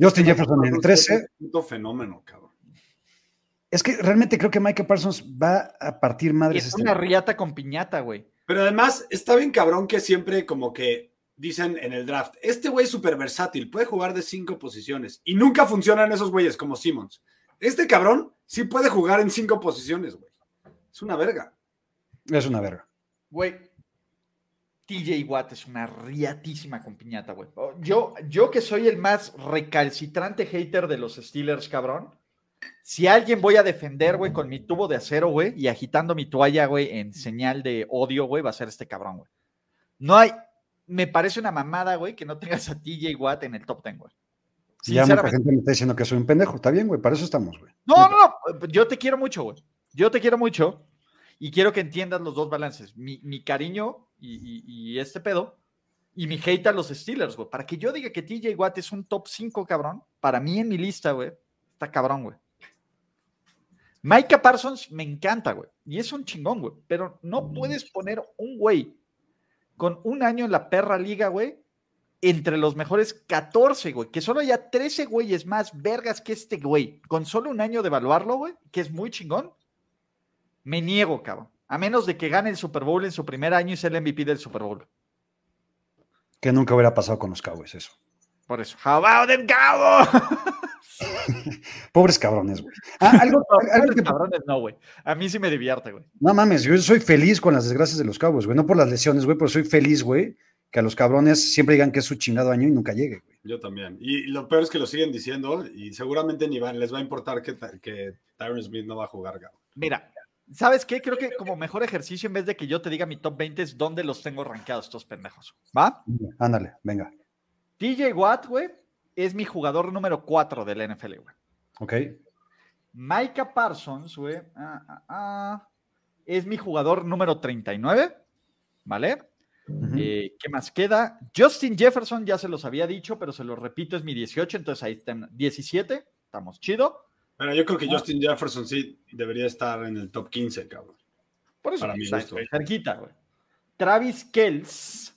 Justin Jefferson en el 13. Es un fenómeno, cabrón. Es que realmente creo que Micah Parsons va a partir madres Es este una riata con piñata, güey. Pero además, está bien cabrón que siempre como que dicen en el draft, este güey es súper versátil, puede jugar de cinco posiciones. Y nunca funcionan esos güeyes como Simmons. Este cabrón sí puede jugar en cinco posiciones, güey. Es una verga. Es una verga. Güey, TJ Watt es una riatísima con piñata, güey. Oh, Yo, yo que soy el más recalcitrante hater de los Steelers, cabrón. Si alguien voy a defender, güey, con mi tubo de acero, güey, y agitando mi toalla, güey, en señal de odio, güey, va a ser este cabrón, güey. No hay me parece una mamada, güey, que no tengas a TJ Watt en el top 10, güey. Ya mucha gente me está diciendo que soy un pendejo. Está bien, güey, para eso estamos, güey. No, no, no, yo te quiero mucho, güey. Yo te quiero mucho y quiero que entiendas los dos balances. Mi, mi cariño y, y- y este pedo y mi hate a los Steelers, güey. Para que yo diga que TJ Watt es un top 5, cabrón, para mí en mi lista, güey, está cabrón, güey. Micah Parsons me encanta, güey. Y es un chingón, güey. Pero no puedes poner un güey con un año en la perra liga, güey, entre los mejores 14, güey, que solo haya 13 güeyes más vergas que este güey, con solo un año de evaluarlo, güey, que es muy chingón, me niego, cabrón. A menos de que gane el Super Bowl en su primer año y sea el MVP del Super Bowl. Que nunca hubiera pasado con los Cowboys, eso. Por eso. How about them, cabo? Pobres cabrones, güey. Ah, algo, algo que- Cabrones, no, güey. A mí sí me divierte, güey. no mames, yo soy feliz con las desgracias de los Cowboys, güey. No por las lesiones, güey, pero soy feliz, güey, que a los cabrones siempre digan que es su chingado año y nunca llegue, güey. Yo también. Y lo peor es que lo siguen diciendo y seguramente ni van, les va a importar que, que Tyron Smith no va a jugar. cabrón. Mira, ¿sabes qué? Creo que como mejor ejercicio, en vez de que yo te diga mi top 20, es dónde los tengo rankeados estos pendejos. ¿Va? Ándale, venga. TJ Watt, güey, es mi jugador número 4 del NFL, güey. Ok. Micah Parsons, güey, ah, ah, ah, es mi jugador número 39, ¿vale? Eh, ¿Qué más queda? Justin Jefferson, ya se los había dicho, pero se los repito, es mi 18, entonces ahí están 17, estamos chido. Pero yo creo que Ah. Justin Jefferson sí debería estar en el top 15, cabrón. Por eso, Para mi gusto. cerquita, güey. Travis Kells,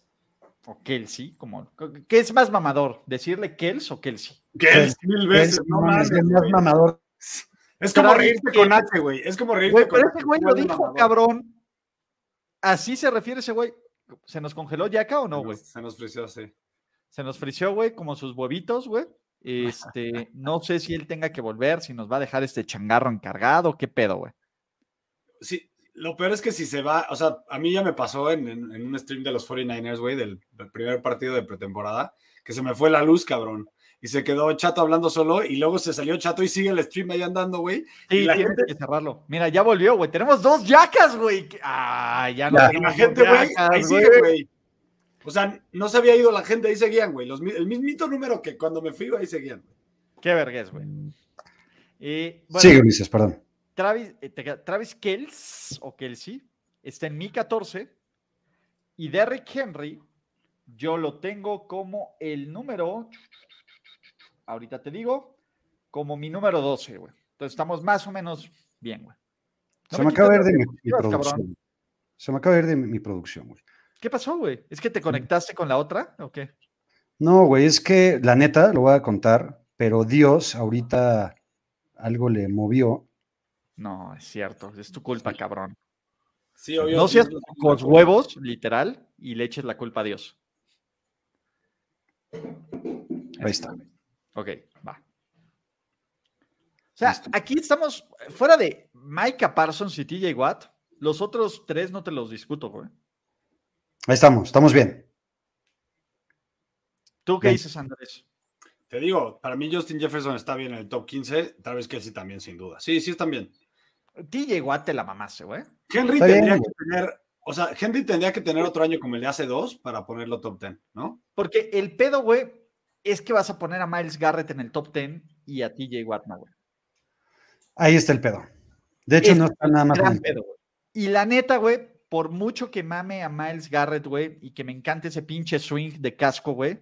o Kelsey, como, ¿qué es más mamador? ¿Decirle Kells o Kelsey? Que mil veces, Es- no mames, el más mamador. Es como Travis reírte con. H, güey. Es como reírte Güey, con pero H. ese güey lo dijo, mamador. cabrón. ¿Así se refiere ese güey? ¿Se nos congeló ya acá o no, güey? Se nos frició así. Se nos frició, güey, como sus huevitos, güey. Este, no sé si él tenga que volver, si nos va a dejar este changarro encargado, qué pedo, güey. Sí, lo peor es que si se va, o sea, a mí ya me pasó en, en- en un stream de los 49ers, güey, del, del primer partido de pretemporada, que se me fue la luz, cabrón. Y se quedó Chato hablando solo y luego se salió Chato y sigue el stream ahí andando, güey. Sí, Y la tienes gente- que cerrarlo. Mira, ya volvió, güey. Tenemos dos yacas, güey. Ah, ya no la gente, güey, ahí sigue, güey. O sea, no se había ido la gente, ahí seguían, güey. El mismito número que cuando me fui, ahí seguían. güey. Qué vergüenza, güey. Eh, bueno, Sigue, Ulises, perdón. Travis, eh, Travis Kells o Kelsey está en mi 14 y Derrick Henry yo lo tengo como el número, ahorita te digo, como mi número 12, güey. Entonces estamos más o menos bien, güey. No Se me me acaba de quites de mi, mi diapositivas, cabrón. producción. Se me acaba de ir de mi, mi producción, güey. ¿Qué pasó, güey? ¿Es que te conectaste con la otra o qué? No, güey, es que la neta, lo voy a contar, pero Dios ahorita algo le movió. No, es cierto, es tu culpa, cabrón. Sí, obvio. No seas con huevos, literal, y le eches la culpa a Dios. Ahí está. Ok, va. O sea, Listo. aquí estamos, fuera de Micah Parsons y TJ Watt, los otros tres no te los discuto, güey. Ahí estamos, estamos bien. ¿Tú qué Bien. dices, Andrés? Te digo, para mí Justin Jefferson está bien en el top 15, tal vez que sí también, sin duda. Sí, sí están bien. TJ Watt te la mamaste, güey. Henry Está tendría que tener, o sea, Henry tendría que tener otro año como el de hace dos para ponerlo top 10, ¿no? Porque el pedo, güey, es que vas a poner a Miles Garrett en el top 10 y a TJ Watt no, güey. Ahí está el pedo. De hecho, Es no está nada más. Gran pedo, güey. Y la neta, güey, por mucho que mame a Miles Garrett, güey, y que me encante ese pinche swing de casco, güey,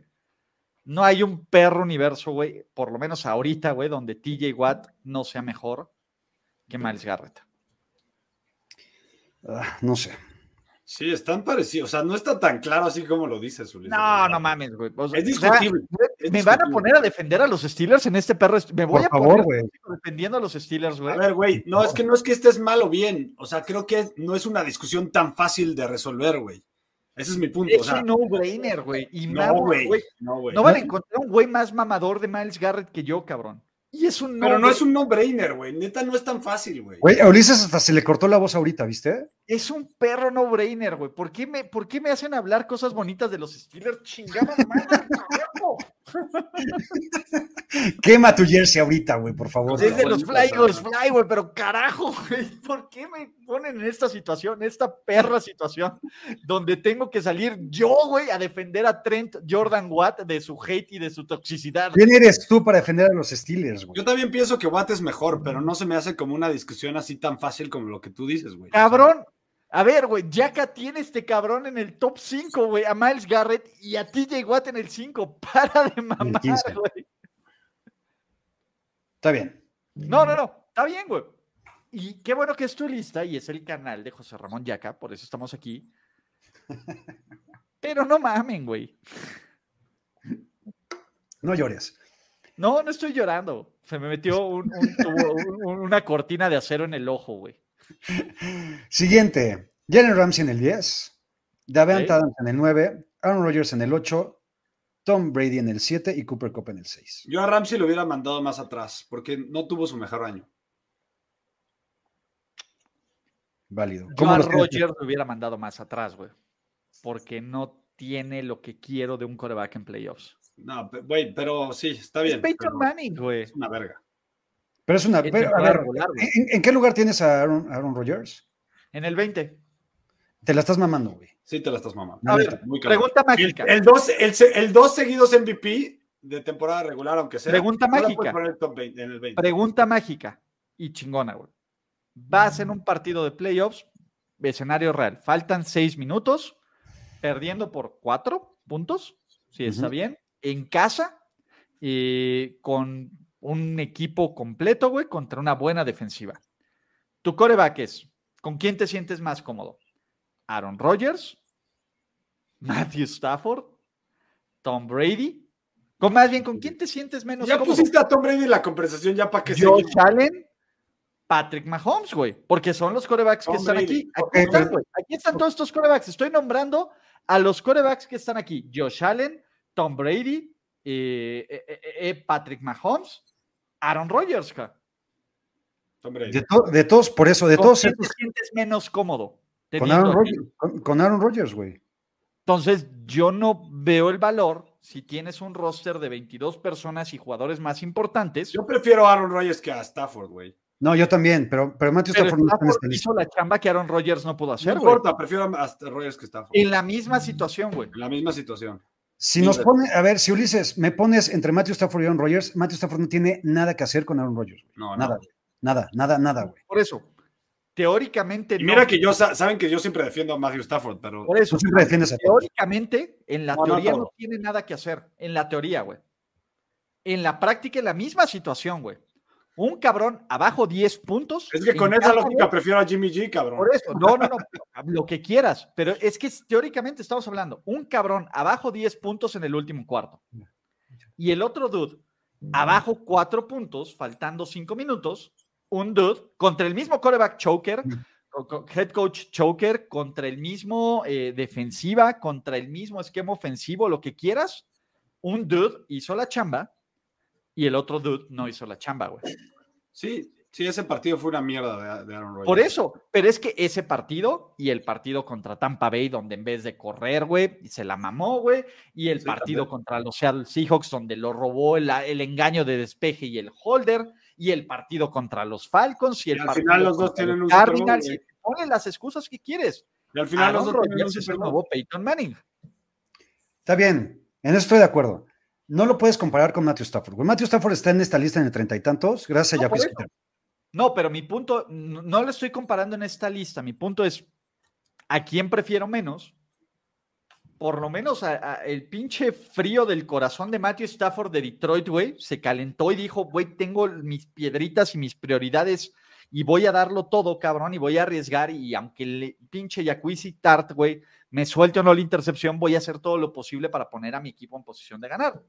no hay un perro universo, güey, por lo menos ahorita, güey, donde TJ Watt no sea mejor que Miles Garrett. Ah, no sé. Sí, están parecidos. O sea, no está tan claro así como lo dices, Ulises. No, no mames, güey. O sea, Es discutible. Es me van a poner a defender a los Steelers en este perro. Me voy Por a favor, poner güey. defendiendo a los Steelers, güey. A ver, güey, no, es que no es que estés mal o bien. O sea, creo que no es una discusión tan fácil de resolver, güey. Ese es mi punto. Es o sea, un no-brainer, güey. Y no, güey. No, güey. No van a encontrar un güey más mamador de Miles Garrett que yo, cabrón. Y es un Pero no es un no-brainer, güey. Neta, no es tan fácil, güey. Güey, a Ulises hasta se le cortó la voz ahorita, ¿viste? Es un perro no-brainer, güey. ¿Por qué, me, ¿Por qué me hacen hablar cosas bonitas de los Steelers? Chingada madre. Quema tu jersey ahorita, güey, por favor. Es de no, los no, Fly no. Fly, güey, pero carajo, güey, ¿por qué me ponen en esta situación, esta perra situación, donde tengo que salir yo, güey, a defender a Trent Jordan Watt de su hate y de su toxicidad? ¿Quién eres tú para defender a los Steelers, güey? Yo también pienso que Watt es mejor, pero no se me hace como una discusión así tan fácil como lo que tú dices, güey. Cabrón. A ver, güey, Yaka tiene este cabrón en el top 5, güey, a Miles Garrett y a TJ Watt en el 5. Para de mamar, 15. güey. Está bien. No, no, no, está bien, güey. Y qué bueno que es tu lista y es el canal de José Ramón Yaca, por eso estamos aquí. Pero no mamen, güey. No llores. No, no estoy llorando. Se me metió un- un tubo- un- una cortina de acero en el ojo, güey. Siguiente. Jalen Ramsey en el 10. Davante Ok. Adams en el 9. Aaron Rodgers en el 8. Tom Brady en el 7 y Cooper Cup en el 6. Yo a Ramsey lo hubiera mandado más atrás, porque no tuvo su mejor año. Válido. Yo ¿Cómo a? Rogers lo hubiera mandado más atrás, güey. Porque no tiene lo que quiero de un coreback en playoffs. No, güey, pero sí, está Es bien. Peyton pero Manning, güey. Es una verga. Pero es una. En pero, a ver. ¿en, en qué lugar tienes a Aaron, Aaron Rodgers? En el 20. Te la estás mamando, güey. Sí te la estás mamando. A ver, Muy pregunta El, mágica. el dos, el, dos seguidos MVP de temporada regular, aunque sea. Pregunta no mágica. puedes poner en el top 20, en el 20. Pregunta mágica y chingona, güey. Vas en un partido de playoffs, escenario real. Faltan seis minutos, perdiendo por cuatro puntos, si está bien, en casa, eh, con un equipo completo, güey, contra una buena defensiva. Tu coreback es, ¿con quién te sientes más cómodo? Aaron Rodgers, Matthew Stafford, Tom Brady. Con más bien, ¿con quién te sientes menos ya cómodo? pusiste a Tom Brady en la conversación ya para que se. Josh Allen, Patrick Mahomes, güey, porque son los corebacks que están Brady. aquí. Aquí están, güey. Aquí están todos estos corebacks. Estoy nombrando a los corebacks que están aquí. Josh Allen, Tom Brady, eh, eh, eh, Patrick Mahomes, Aaron Rodgers. Brady. De, to- de todos, por eso, de ¿Con todos estos, te sientes menos cómodo? con Aaron? Rodgers, con, con Aaron Rodgers, güey. Entonces, yo no veo el valor si tienes un roster de 22 personas y jugadores más importantes. Yo prefiero a Aaron Rodgers que a Stafford, güey. No, yo también, pero, pero Matthew pero Stafford no está Stafford hizo la chamba que Aaron Rodgers no pudo No hacer, güey. importa, prefiero a Rodgers que Stafford. En la misma situación, güey. En la misma situación. Si nos pone, a ver, si Ulises me pones entre Matthew Stafford y Aaron Rodgers, Matthew Stafford no tiene nada que hacer con Aaron Rodgers. güey. No, no. Nada, güey. nada, nada, nada, güey. Por eso, teóricamente Y no. mira que yo, sa- saben que yo siempre defiendo a Matthew Stafford, pero Por eso, siempre defiendes a teóricamente, en la No, teoría no, tiene nada que hacer. En la teoría, güey. En la práctica, en la misma situación, güey. Un cabrón abajo 10 puntos. es que con esa lógica prefiero a Jimmy G, cabrón. Por eso, no, no, no, lo que quieras, pero es que teóricamente estamos hablando, un cabrón abajo 10 puntos en el último cuarto y el otro dude abajo 4 puntos, faltando 5 minutos, un dude contra el mismo quarterback choker, head coach choker, contra el mismo eh, defensiva, contra el mismo esquema ofensivo, lo que quieras, un dude hizo la chamba y el otro dude no hizo la chamba, güey. Sí, sí, ese partido fue una mierda de, de Aaron Rodgers. Por eso, pero es que ese partido y el partido contra Tampa Bay, donde en vez de correr, güey, se la mamó, güey, y el Sí, partido también. contra los Seattle Seahawks, donde lo robó el, el engaño de despeje y el holder, y el partido contra los Falcons y el Y al partido final los dos contra tienen los un Cardinals, y ponle las excusas que quieres. Y al final los Aaron dos tienen un Rodgers es Super el Bowl. nuevo Peyton Manning. Está bien, en eso estoy de acuerdo. No lo puedes comparar con Matthew Stafford. güey. Matthew Stafford está en esta lista en el treinta y tantos, gracias No, a. No, pero mi punto, no, no lo estoy comparando en esta lista. Mi punto es, ¿a quién prefiero menos? Por lo menos a- a el pinche frío del corazón de Matthew Stafford de Detroit, güey, se calentó y dijo, güey, tengo mis piedritas y mis prioridades y voy a darlo todo, cabrón, y voy a arriesgar y aunque el pinche Jacuzzi Tart, güey, me suelte o no la intercepción, voy a hacer todo lo posible para poner a mi equipo en posición de ganar.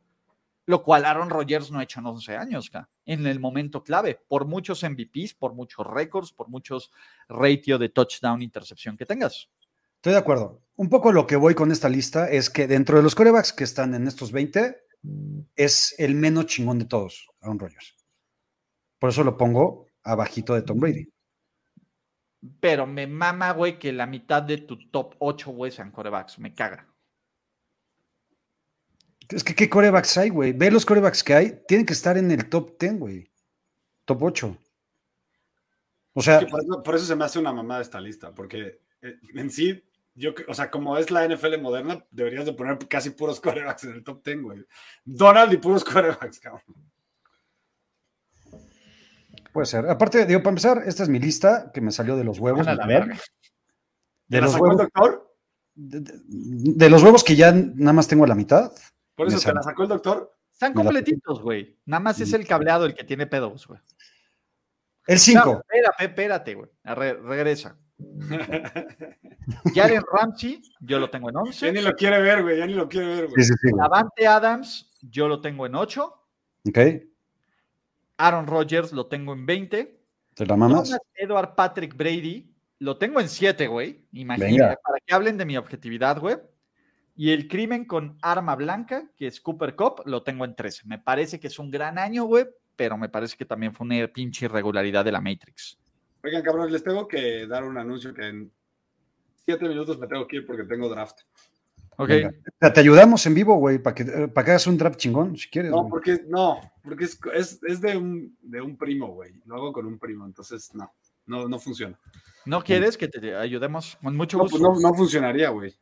Lo cual Aaron Rodgers no ha hecho en 11 años, en el momento clave, por muchos MVPs, por muchos récords, por muchos ratio de touchdown intercepción que tengas. Estoy de acuerdo. Un poco lo que voy con esta lista es que dentro de los corebacks que están en estos 20, es el menos chingón de todos, Aaron Rodgers. Por eso lo pongo abajito de Tom Brady. Pero me mama, güey, que la mitad de tu top 8, güey, sean corebacks. Me caga. Es que qué corebacks hay, güey. Ve los corebacks que hay, tienen que estar en el top 10, güey. Top 8. O sea, Sí, por, eso, por eso se me hace una mamada esta lista, porque eh, en sí, yo, o sea, como es la NFL moderna, deberías de poner casi puros quarterbacks en el top 10, güey. Donald y puros quarterbacks, cabrón. Puede ser. Aparte, digo, para empezar, esta es mi lista que me salió de los huevos. A ver. De ¿Te la los, sacó el huevos doctor? de, de- de los huevos que ya nada más tengo a la mitad. Por eso te la sacó el doctor. Están completitos, güey. Nada más es el cableado el que tiene pedos, güey. El No, 5. espérate, espérate, güey. Regresa. Jalen Ramsey, yo lo tengo en Ya 11. ni lo quiere ver, güey. Ya ni lo quiere ver, güey. Sí, Adams, yo lo tengo en 8. Ok. Aaron Rodgers lo tengo en 20. ¿Te la mamas? Edward Patrick Brady lo tengo en 7, güey. Imagínate, Venga. para que hablen de mi objetividad, güey. Y el crimen con arma blanca, que es Cooper Cup, lo tengo en 13. Me parece que es un gran año, güey, pero me parece que también fue una pinche irregularidad de la Matrix. Oigan, cabrón, les tengo que dar un anuncio que en siete minutos me tengo que ir porque tengo draft. Ok. Venga. O sea, Te ayudamos en vivo, güey, para que, para que hagas un draft chingón, si quieres. No, porque no, porque es, es, es de, un, de un primo, güey. Lo hago con un primo, entonces no, no, no funciona. ¿No quieres que te ayudemos? Con mucho No, gusto. pues no, no funcionaría, güey.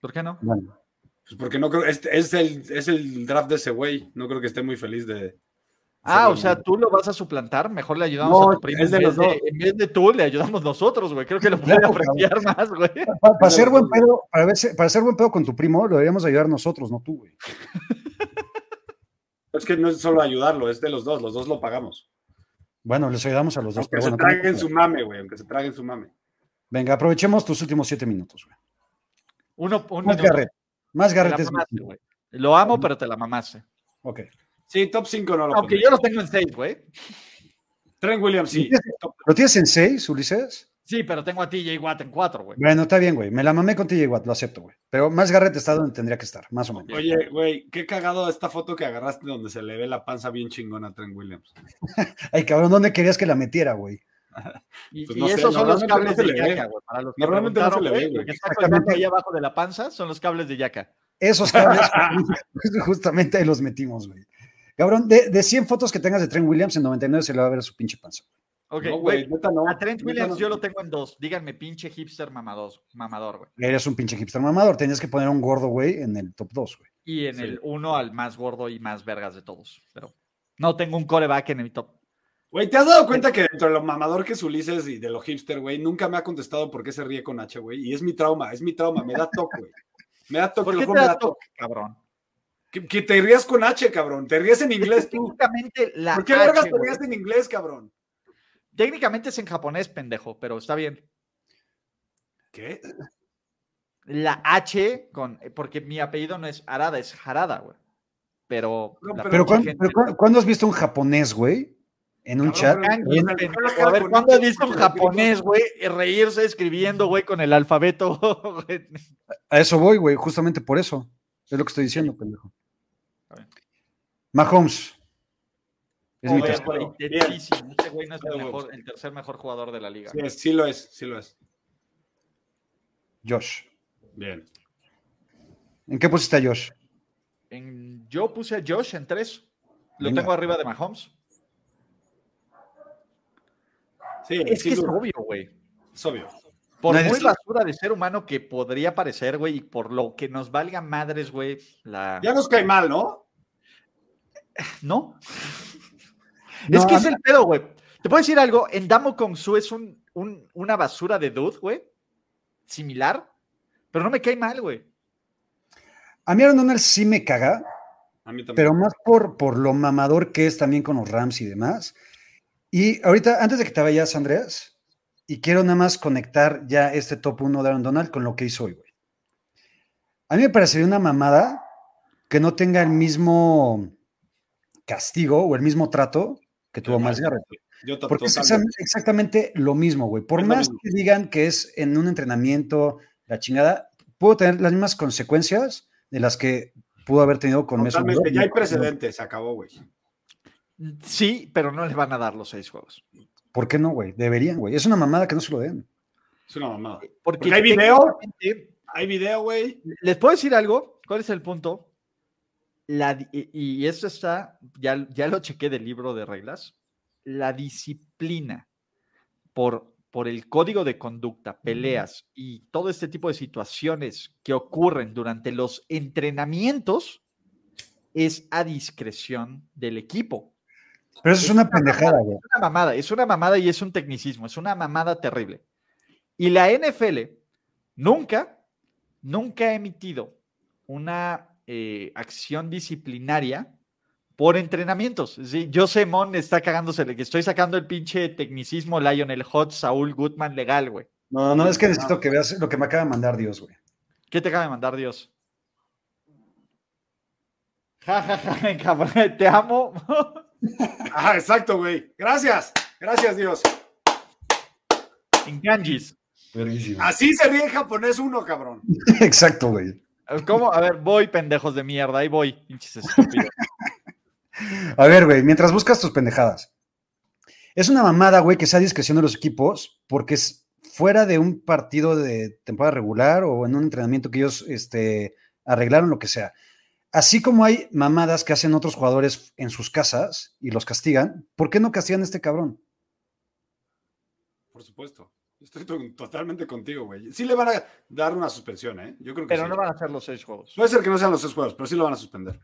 ¿Por qué no? Bueno, Pues porque no creo, es, es, el, es el draft de ese güey. No creo que esté muy feliz de. Ah, o sea, tú lo vas a suplantar. Mejor le ayudamos No, a tu primo. es de en, vez los de, dos. en vez de tú, le ayudamos nosotros, güey. Creo que lo puede apreciar más, güey. para, para ser buen pedo, para, ver, si- para ser buen pedo con tu primo, lo deberíamos ayudar nosotros, no tú, güey. Es que no es solo ayudarlo, es de los dos. Los dos lo pagamos. Bueno, les ayudamos a los dos. Aunque se bueno, traguen también- su mame, güey. Aunque se traguen su mame. Venga, aprovechemos tus últimos siete minutos, güey. Uno, un Más minuto. Garrett. Más Garrett es. mamaste. Lo amo, pero te la mamaste. Ok. Sí, top 5 no lo Aunque pondría. yo lo tengo en 6, güey. Trent Williams, sí. ¿Lo tienes en seis, Ulises? Sí, pero tengo a TJ Watt en 4, güey. Bueno, está bien, güey. Me la mamé con TJ Watt, lo acepto, güey. Pero más Garrett está donde tendría que estar, más o menos. Oye, güey, qué cagado esta foto que agarraste donde se le ve la panza bien chingona a Trent Williams. Ay, cabrón, ¿dónde querías que la metiera, güey? Y, Pues y no sé, esos son los cables no de yaca, güey. Para los que Normalmente no se le ve, güey, lo güey. que está Exactamente. ahí abajo de la panza son los cables de yaca. Esos cables, justamente ahí los metimos, güey. Cabrón, de, de 100 fotos que tengas de Trent Williams, en 99 se le va a ver su pinche panza. Ok, no, güey. no. A Trent Williams no. yo lo tengo en 2. Díganme, pinche hipster mamados, mamador, güey. Eres un pinche hipster mamador. Tenías que poner un gordo, güey, en el top 2, güey. Y en Sí. el 1 al más gordo y más vergas de todos. Pero no tengo un coreback en mi top. Güey, ¿te has dado cuenta que dentro de lo mamador que es Ulises y de lo hipster, güey, nunca me ha contestado por qué se ríe con H, güey? Y es mi trauma, es mi trauma, me da toque, güey. Me da toque, ¿Por qué te da da toque. toque, cabrón? Que, que te rías con H, cabrón. Te ríes en inglés tú. Técnicamente la ¿Por qué H, vergas te rías en inglés, cabrón? Técnicamente es en japonés, pendejo, pero está bien. ¿Qué? La H con porque mi apellido no es Arada, es Harada, güey. Pero, No, pero ¿cuándo, gente- pero ¿cuándo- cuándo has visto un japonés, güey? En un Cabrón, chat. pero- pero- A ver, ¿cuándo has visto un japonés, güey, reírse escribiendo, güey, con el alfabeto? A eso voy, güey, justamente por eso. Es lo que estoy diciendo, pendejo. Mahomes. Es mi tercer. Intentísimo. Este güey no es el, mejor, tercer mejor jugador de la liga. Sí, es, sí lo es, sí lo es. Josh. Bien. ¿En qué pusiste a Josh? En- yo puse a Josh en tres. Lo Venga. tengo arriba de Mahomes. Sí, Es sí que es obvio, güey. es obvio. Por Nadie muy basura de ser humano que podría parecer, güey, y por lo que nos valga madres, güey, la... Ya nos cae mal, ¿no? ¿No? No, es que es el pedo, güey. Te puedo decir algo, en Damo Kong Su es un, un- una basura de dude, güey. Similar, pero no me cae mal, güey. A mí Aaron Donald sí me caga, A mí también. pero más por, por lo mamador que es también con los Rams y demás. Y ahorita, antes de que te vayas, Andreas, y quiero nada más conectar ya este top 1 de Aaron Donald con lo que hizo hoy, güey. A mí me parecería una mamada que no tenga el mismo castigo o el mismo trato que tuvo Miles Garrett. Yo Porque es exactamente- exactamente lo mismo, güey. Por Es más que digan que es en un entrenamiento, la chingada, puedo tener las mismas consecuencias de las que pudo haber tenido con Totalmente, Rudolph. ya hay precedentes, se acabó, güey. Sí, pero no le van a dar los seis juegos. ¿Por qué no, güey? Deberían, güey. Es una mamada que no se lo den. Es una mamada. Porque, Porque hay video. Hay video, güey. ¿Les puedo decir algo? ¿Cuál es el punto? La, y, eso está, ya, ya lo chequé del libro de reglas, la disciplina por, por el código de conducta, peleas y todo este tipo de situaciones que ocurren durante los entrenamientos es a discreción del equipo. Pero eso es una pendejada. Es una mamada, es una mamada y es un tecnicismo, es una mamada terrible. Y la NFL nunca, nunca ha emitido una eh, acción disciplinaria por entrenamientos. Sí, yo sé, Mon está cagándose, que estoy sacando el pinche tecnicismo Lionel Hot, Saúl Goodman legal, güey. No, no, es que necesito que veas lo que me acaba de mandar Dios, güey. ¿Qué te acaba de mandar Dios? Ja, ja, ja, cabrón, te amo. Ah, exacto, güey. Gracias. Gracias, Dios. En kanjis. Así se ríe en japonés uno, cabrón. Exacto, güey. ¿Cómo? A ver, voy, pendejos de mierda, ahí voy, pinches estúpidos. A ver, güey, mientras buscas tus pendejadas. Es una mamada, güey, que sea discreción de los equipos, porque es fuera de un partido de temporada regular o en un entrenamiento que ellos este, arreglaron, lo que sea. Así como hay mamadas que hacen otros jugadores en sus casas y los castigan, ¿por qué no castigan a este cabrón? Por supuesto. Estoy to- totalmente contigo, güey. Sí le van a dar una suspensión, ¿eh? Yo creo que Pero sí. no van a ser los seis juegos. Puede ser que no sean los seis juegos, pero sí lo van a suspender.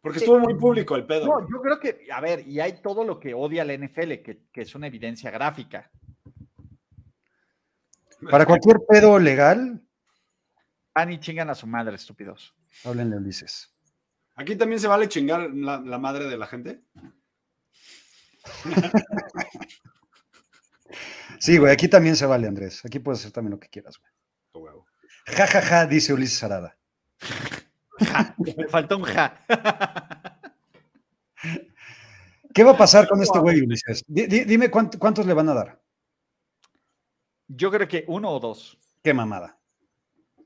Porque estuvo muy público el pedo. No, yo creo que, a ver, y hay todo lo que odia la NFL, que, que es una evidencia gráfica. Para cualquier pedo legal, Van y chingan a su madre, estúpidos. háblenle Ulises. Aquí también se vale chingar la, la madre de la gente. Sí, güey, aquí también se vale, Andrés. Aquí puedes hacer también lo que quieras, güey. Huevo. Ja, ja, ja, dice Ulises Arada. Me faltó un ja. ¿Qué va a pasar con este güey, Ulises? Di- di- dime cuánt- cuántos le van a dar. Yo creo que uno o dos. Qué mamada.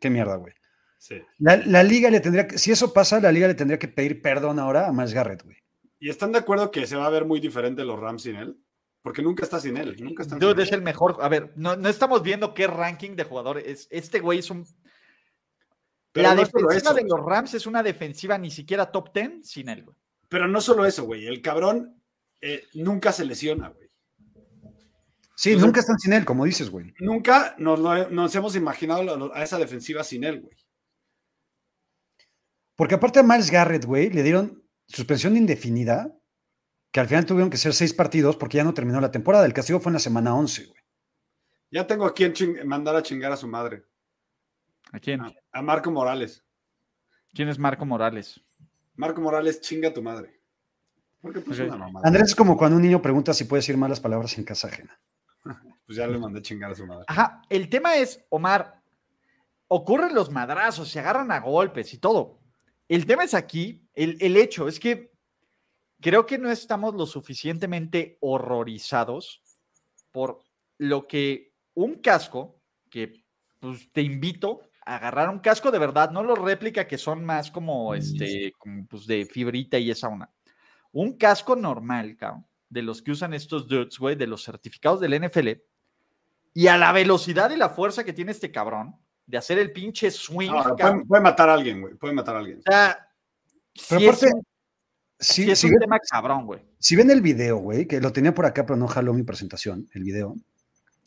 Qué mierda, güey. Sí. La, la liga le tendría que, si eso pasa, la liga le tendría que pedir perdón ahora a Miles Garrett, güey. ¿Y están de acuerdo que se va a ver muy diferente los Rams sin él? Porque nunca está sin él. Nunca están sin Dude él. es el mejor. A ver, no, no estamos viendo qué ranking de jugadores. es- Este güey es un. Pero la no defensiva de los Rams es una defensiva ni siquiera top 10 sin él, güey. Pero no solo eso, güey. El cabrón eh, nunca se lesiona, güey. Sí, nunca están sin él, como dices, güey. Nunca nos, nos hemos imaginado a esa defensiva sin él, güey. Porque aparte a Miles Garrett, güey, le dieron suspensión indefinida, que al final tuvieron que ser seis partidos porque ya no terminó la temporada. El castigo fue en la semana 11, güey. Ya tengo a quien mandar a chingar a su madre. ¿A quién? A, a Marco Morales. ¿Quién es Marco Morales? Marco Morales, chinga a tu madre. Porque pues Ok. una mamada. Andrés es como cuando un niño pregunta si puede decir malas palabras en casa ajena. Pues ya le mandé a chingar a su madre. Ajá, el tema es, Omar, ocurren los madrazos, se agarran a golpes y todo. El tema es aquí, el, el hecho es que creo que no estamos lo suficientemente horrorizados por lo que un casco, que pues, te invito a agarrar un casco de verdad, no los réplica que son más como este, como, pues, de fibrita y esa una. Un casco normal, cabrón, de los que usan estos dudes, güey, de los certificados del NFL, y a la velocidad y la fuerza que tiene este cabrón de hacer el pinche swing, No, puede, puede matar a alguien, güey. Puede matar a alguien. o sea, Pero sí es aparte, un- sí es si un ven, tema cabrón, güey. si ven el video, güey, que lo tenía por acá, pero no jaló mi presentación, el video.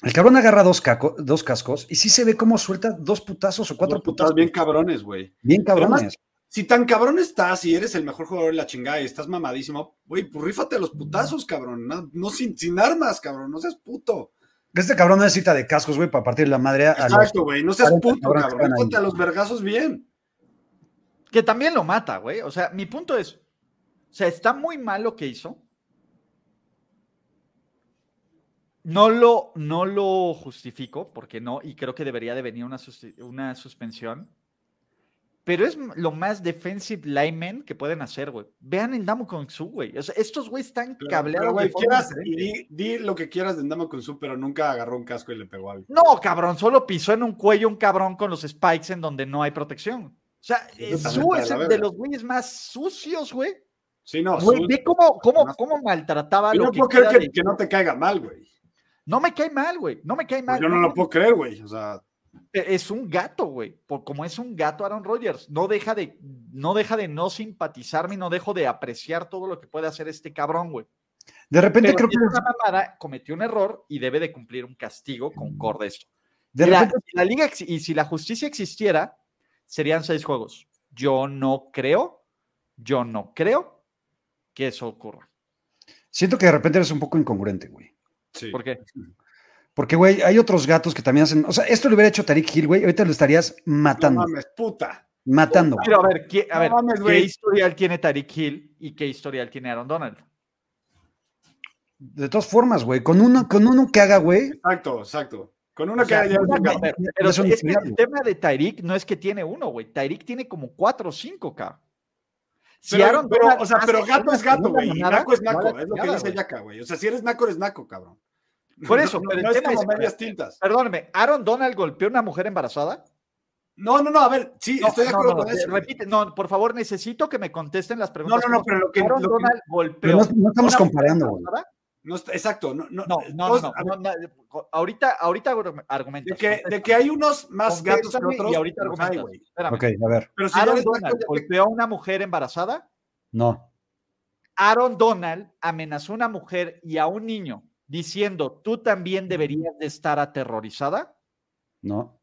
El cabrón agarra dos, caco- dos cascos y sí se ve cómo suelta dos putazos o cuatro putazos. bien cabrones, güey. Bien cabrones. Si tan cabrón estás y eres el mejor jugador de la chingada y estás mamadísimo, güey, pues rífate a los putazos, cabrón. No, no sin, sin armas, cabrón. No seas puto. Este cabrón necesita de cascos, güey, para partir la madre a. Exacto, güey. No seas 40 puto, cabrones que cabrón. Rífate a los vergazos bien. Que también lo mata, güey. O sea, mi punto es, o sea, está muy mal lo que hizo. No lo, no lo justifico, porque no, y creo que debería de venir una, una suspensión. Pero es lo más defensive lineman que pueden hacer, güey. Vean el Damo con su, güey. O sea, estos güey están Pero, cableados. pero, güey, quieras y di, di lo que quieras de Ndama Su, pero nunca agarró un casco y le pegó a alguien. No, cabrón, solo pisó en un cuello un cabrón con los spikes en donde no hay protección. O sea, Eso eh, Su es el de los güeyes más sucios, güey. Sí, no. Güey, ve cómo, cómo, cómo maltrataba Yo lo no que puedo creer que, de- que no te caiga mal, güey. No me cae mal, güey. No me cae mal. Pues yo no lo puedo creer, güey. O sea, Es un gato, güey. Como es un gato Aaron Rodgers. No deja de no, deja de no simpatizarme y no dejo de apreciar todo lo que puede hacer este cabrón, güey. De repente creo que. Esta mamada cometió un error y debe de cumplir un castigo con de esto. De repente... la, liga y si la justicia existiera, serían seis juegos. Yo no creo, yo no creo que eso ocurra. Siento que de repente eres un poco incongruente, güey. Sí. ¿Por qué? Porque, güey, hay otros gatos que también hacen. O sea, esto lo hubiera hecho Tariq Hill, güey. Ahorita lo estarías matando. No mames, puta. Matando. Pero a ver, ¿qué, a ver, ¿qué historial tiene Tariq Hill y qué historial tiene Aaron Donald? De todas formas, güey, con uno, con uno que haga, güey. Exacto, exacto. Con uno que haga. Pero, el tema de Tyreek no es que tiene uno, güey. Tyreek tiene como cuatro o cinco, cabrón. Si pero, Aaron pero, o sea, pero gato es gato, güey. Y naco es naco, es lo que dice Yaka, güey. O sea, si eres naco, eres naco, cabrón. Por eso, pero no, el tema es medias tintas. Perdóneme, ¿Aaron Donald golpeó a una mujer embarazada? No, no, no, a ver, sí, estoy de acuerdo con eso. Repite, no, por favor, necesito que me contesten las preguntas. No, no, no, pero lo que. Aaron Donald golpeó. no, estamos comparando, güey. No, exacto, no, no, no, no, no, ahorita, ahorita argumentos. De que, de que hay unos más gatos que otros. Y ahorita argumentos. ok, a ver. Pero si Aaron Donald golpeó a una mujer embarazada. No. Aaron Donald amenazó a una mujer y a un niño diciendo, tú también deberías de estar aterrorizada. No.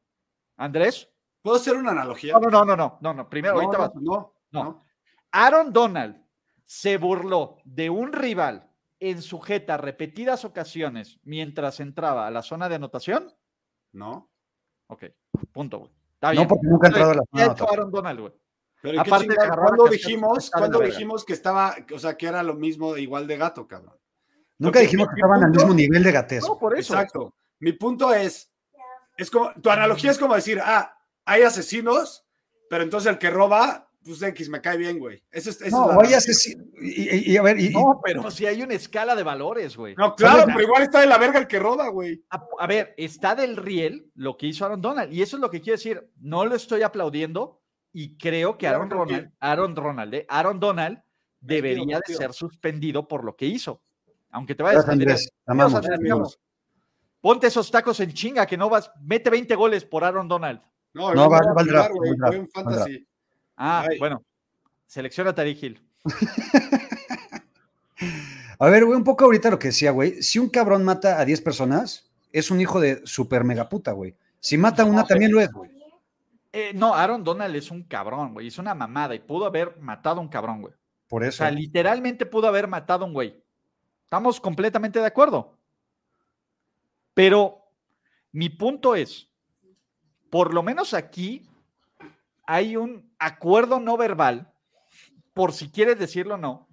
Andrés. ¿Puedo hacer una analogía? No, no, no, no, no, no. Primero, ahorita vas. No, no. Aaron Donald se burló de un rival en sujeta repetidas ocasiones mientras entraba a la zona de anotación? No. Ok, punto, güey. No, porque nunca ha entrado a la zona de Aaron Donald, güey. Pero Aparte, ¿cuándo dijimos, ¿cuándo dijimos que estaba, o sea, que era lo mismo igual de gato, cabrón? Nunca dijimos que estaban al mismo nivel de gatezo. No, por eso. Exacto. Mi punto es, es como, tu analogía es como decir, ah, hay asesinos, pero entonces el que roba pues X, me cae bien, güey. Eso, eso no, vaya y, y, a ver, no, pero si hay una escala de valores, güey. No, claro, pero igual está de la verga el que roba, güey. A, ver, está del riel lo que hizo Aaron Donald. Y eso es lo que quiero decir. No lo estoy aplaudiendo y creo que Aaron Ronald, Aaron Ronald, eh, Aaron Donald debería de ser suspendido por lo que hizo. Aunque te vayas a. Ponte esos tacos en chinga que no vas, mete 20 goles por Aaron Donald. No, no va, a jugar, güey. un Ah, bueno. Selecciona a Hill. a ver, güey, un poco ahorita lo que decía, güey. Si un cabrón mata a 10 personas, es un hijo de super mega puta, güey. Si mata a una, también lo es, güey. Eh, no, Aaron Donald es un cabrón, güey. Es una mamada y pudo haber matado a un cabrón, güey. Por eso. O sea, literalmente pudo haber matado a un güey. Estamos completamente de acuerdo. Pero mi punto es, por lo menos aquí, hay un acuerdo no verbal, por si quieres decirlo o no,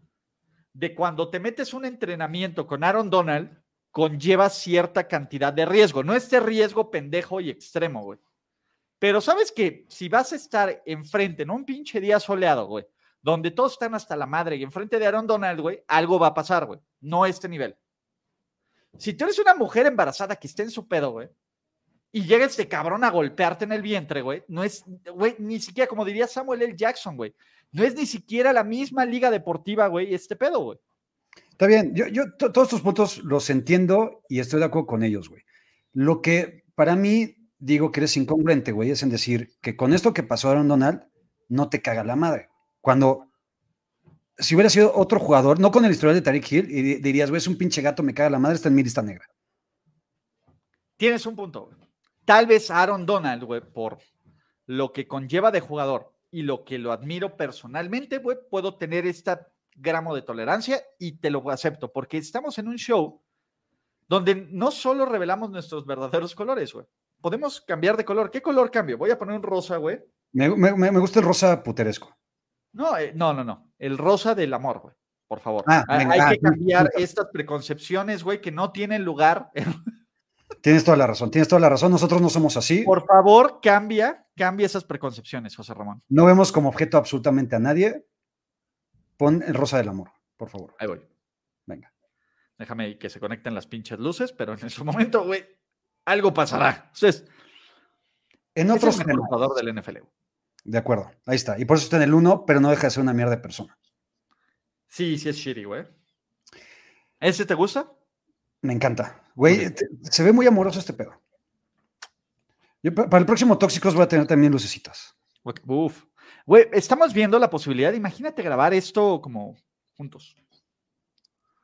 de cuando te metes un entrenamiento con Aaron Donald, conlleva cierta cantidad de riesgo. No este riesgo pendejo y extremo, güey. Pero sabes que si vas a estar enfrente, en un pinche día soleado, güey, donde todos están hasta la madre y enfrente de Aaron Donald, güey, algo va a pasar, güey. No este nivel. Si tú eres una mujer embarazada que esté en su pedo, güey, y llega este cabrón a golpearte en el vientre, güey. No es, güey, ni siquiera, como diría Samuel L. Jackson, güey. No es ni siquiera la misma liga deportiva, güey, este pedo, güey. Está bien, yo, yo todos estos puntos los entiendo y estoy de acuerdo con ellos, güey. Lo que para mí digo que eres incongruente, güey, es en decir que con esto que pasó a Aaron Donald, no te caga la madre. Cuando, si hubiera sido otro jugador, no con el historial de Tariq Hill, y dirías, güey, es un pinche gato, me caga la madre, está en mi lista negra. Tienes un punto, güey. Tal vez Aaron Donald, güey, por lo que conlleva de jugador y lo que lo admiro personalmente, güey, puedo tener este gramo de tolerancia y te lo acepto, porque estamos en un show donde no solo revelamos nuestros verdaderos colores, güey. Podemos cambiar de color. ¿Qué color cambio? Voy a poner un rosa, güey. Me, gusta el rosa puteresco. No, eh, no, no, no. El rosa del amor, güey. Por favor. Ah, hay, que cambiar estas preconcepciones, güey, que no tienen lugar. Tienes toda la razón, tienes toda la razón. Nosotros no somos así. Por favor, cambia, cambia esas preconcepciones, José Ramón. No vemos como objeto absolutamente a nadie. Pon el rosa del amor, por favor. Ahí voy. Venga. Déjame que se conecten las pinches luces, pero en ese momento, güey, algo pasará. Entonces, en otros es el del NFL. De acuerdo, ahí está. Y por eso está en el 1, pero no deja de ser una mierda de persona. Sí, sí es shitty, güey. ¿Ese te gusta? Me encanta. Güey, se ve muy amoroso este pedo. Yo pa- para el próximo Tóxicos voy a tener también lucecitas. Uf. Güey, estamos viendo la posibilidad, imagínate grabar esto como juntos.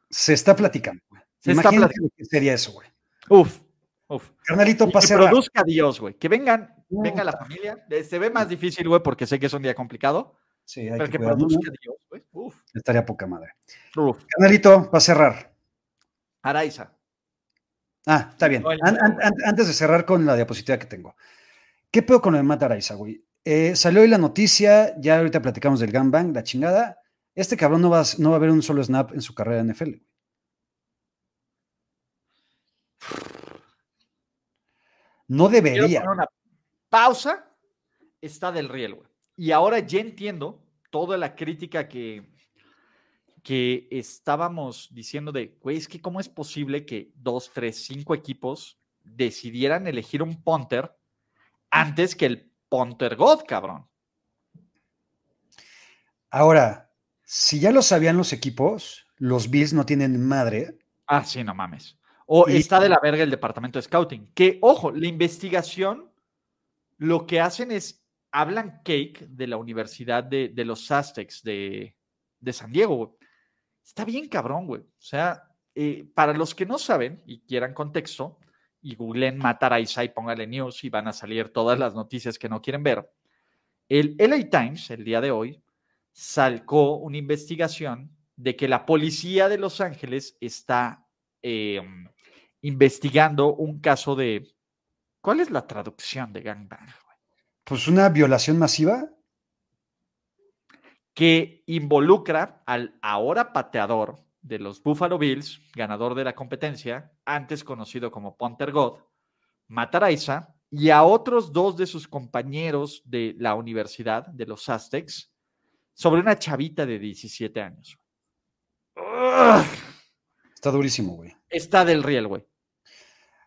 Se está platicando. güey. Se está Imagínate platicando. lo que sería eso, güey. Uf, uf. Carnalito, para que produzca Dios, güey. Que vengan, venga la familia. Eh, Se ve más difícil, güey, porque sé que es un día complicado. Sí, hay Pero que produzca ¿no? Dios, güey. Uf, Estaría poca madre. uf. Carnalito, para cerrar. Araiza. Ah, está bien. No, el- An- an- an- antes de cerrar con la diapositiva que tengo. ¿Qué pedo con lo de Matt Araiza, güey? Eh, salió hoy la noticia, ya ahorita platicamos del gangbang, la chingada. Este cabrón no va, a- no va a ver un solo snap en su carrera en NFL. güey. No Quiero debería. poner una pausa. Está del riel, güey. Y ahora ya entiendo toda la crítica que, que estábamos diciendo de, güey, es que cómo es posible que dos, tres, cinco equipos decidieran elegir un punter antes que el punter god, cabrón. Ahora, si ya lo sabían los equipos, los Bills no tienen madre. Ah, sí, no mames. O Y- está de la verga el departamento de scouting. Que, ojo, la investigación, lo que hacen es, hablan cake de la Universidad de, de los Aztecs de, de San Diego, güey. Está bien cabrón, güey. O sea, eh, para los que no saben y quieran contexto, y googleen Mataraiza y póngale news y van a salir todas las noticias que no quieren ver. El LA Times, el día de hoy, sacó una investigación de que la policía de Los Ángeles está eh, investigando un caso de. ¿Cuál es la traducción de gangbang? Pues una violación masiva. Que involucra al ahora pateador de los Buffalo Bills, ganador de la competencia, antes conocido como Punter God, Mataraiza, y a otros dos de sus compañeros de la universidad, de los Aztecs, sobre una chavita de 17 años. Ugh. Está durísimo, güey. Está del riel, güey.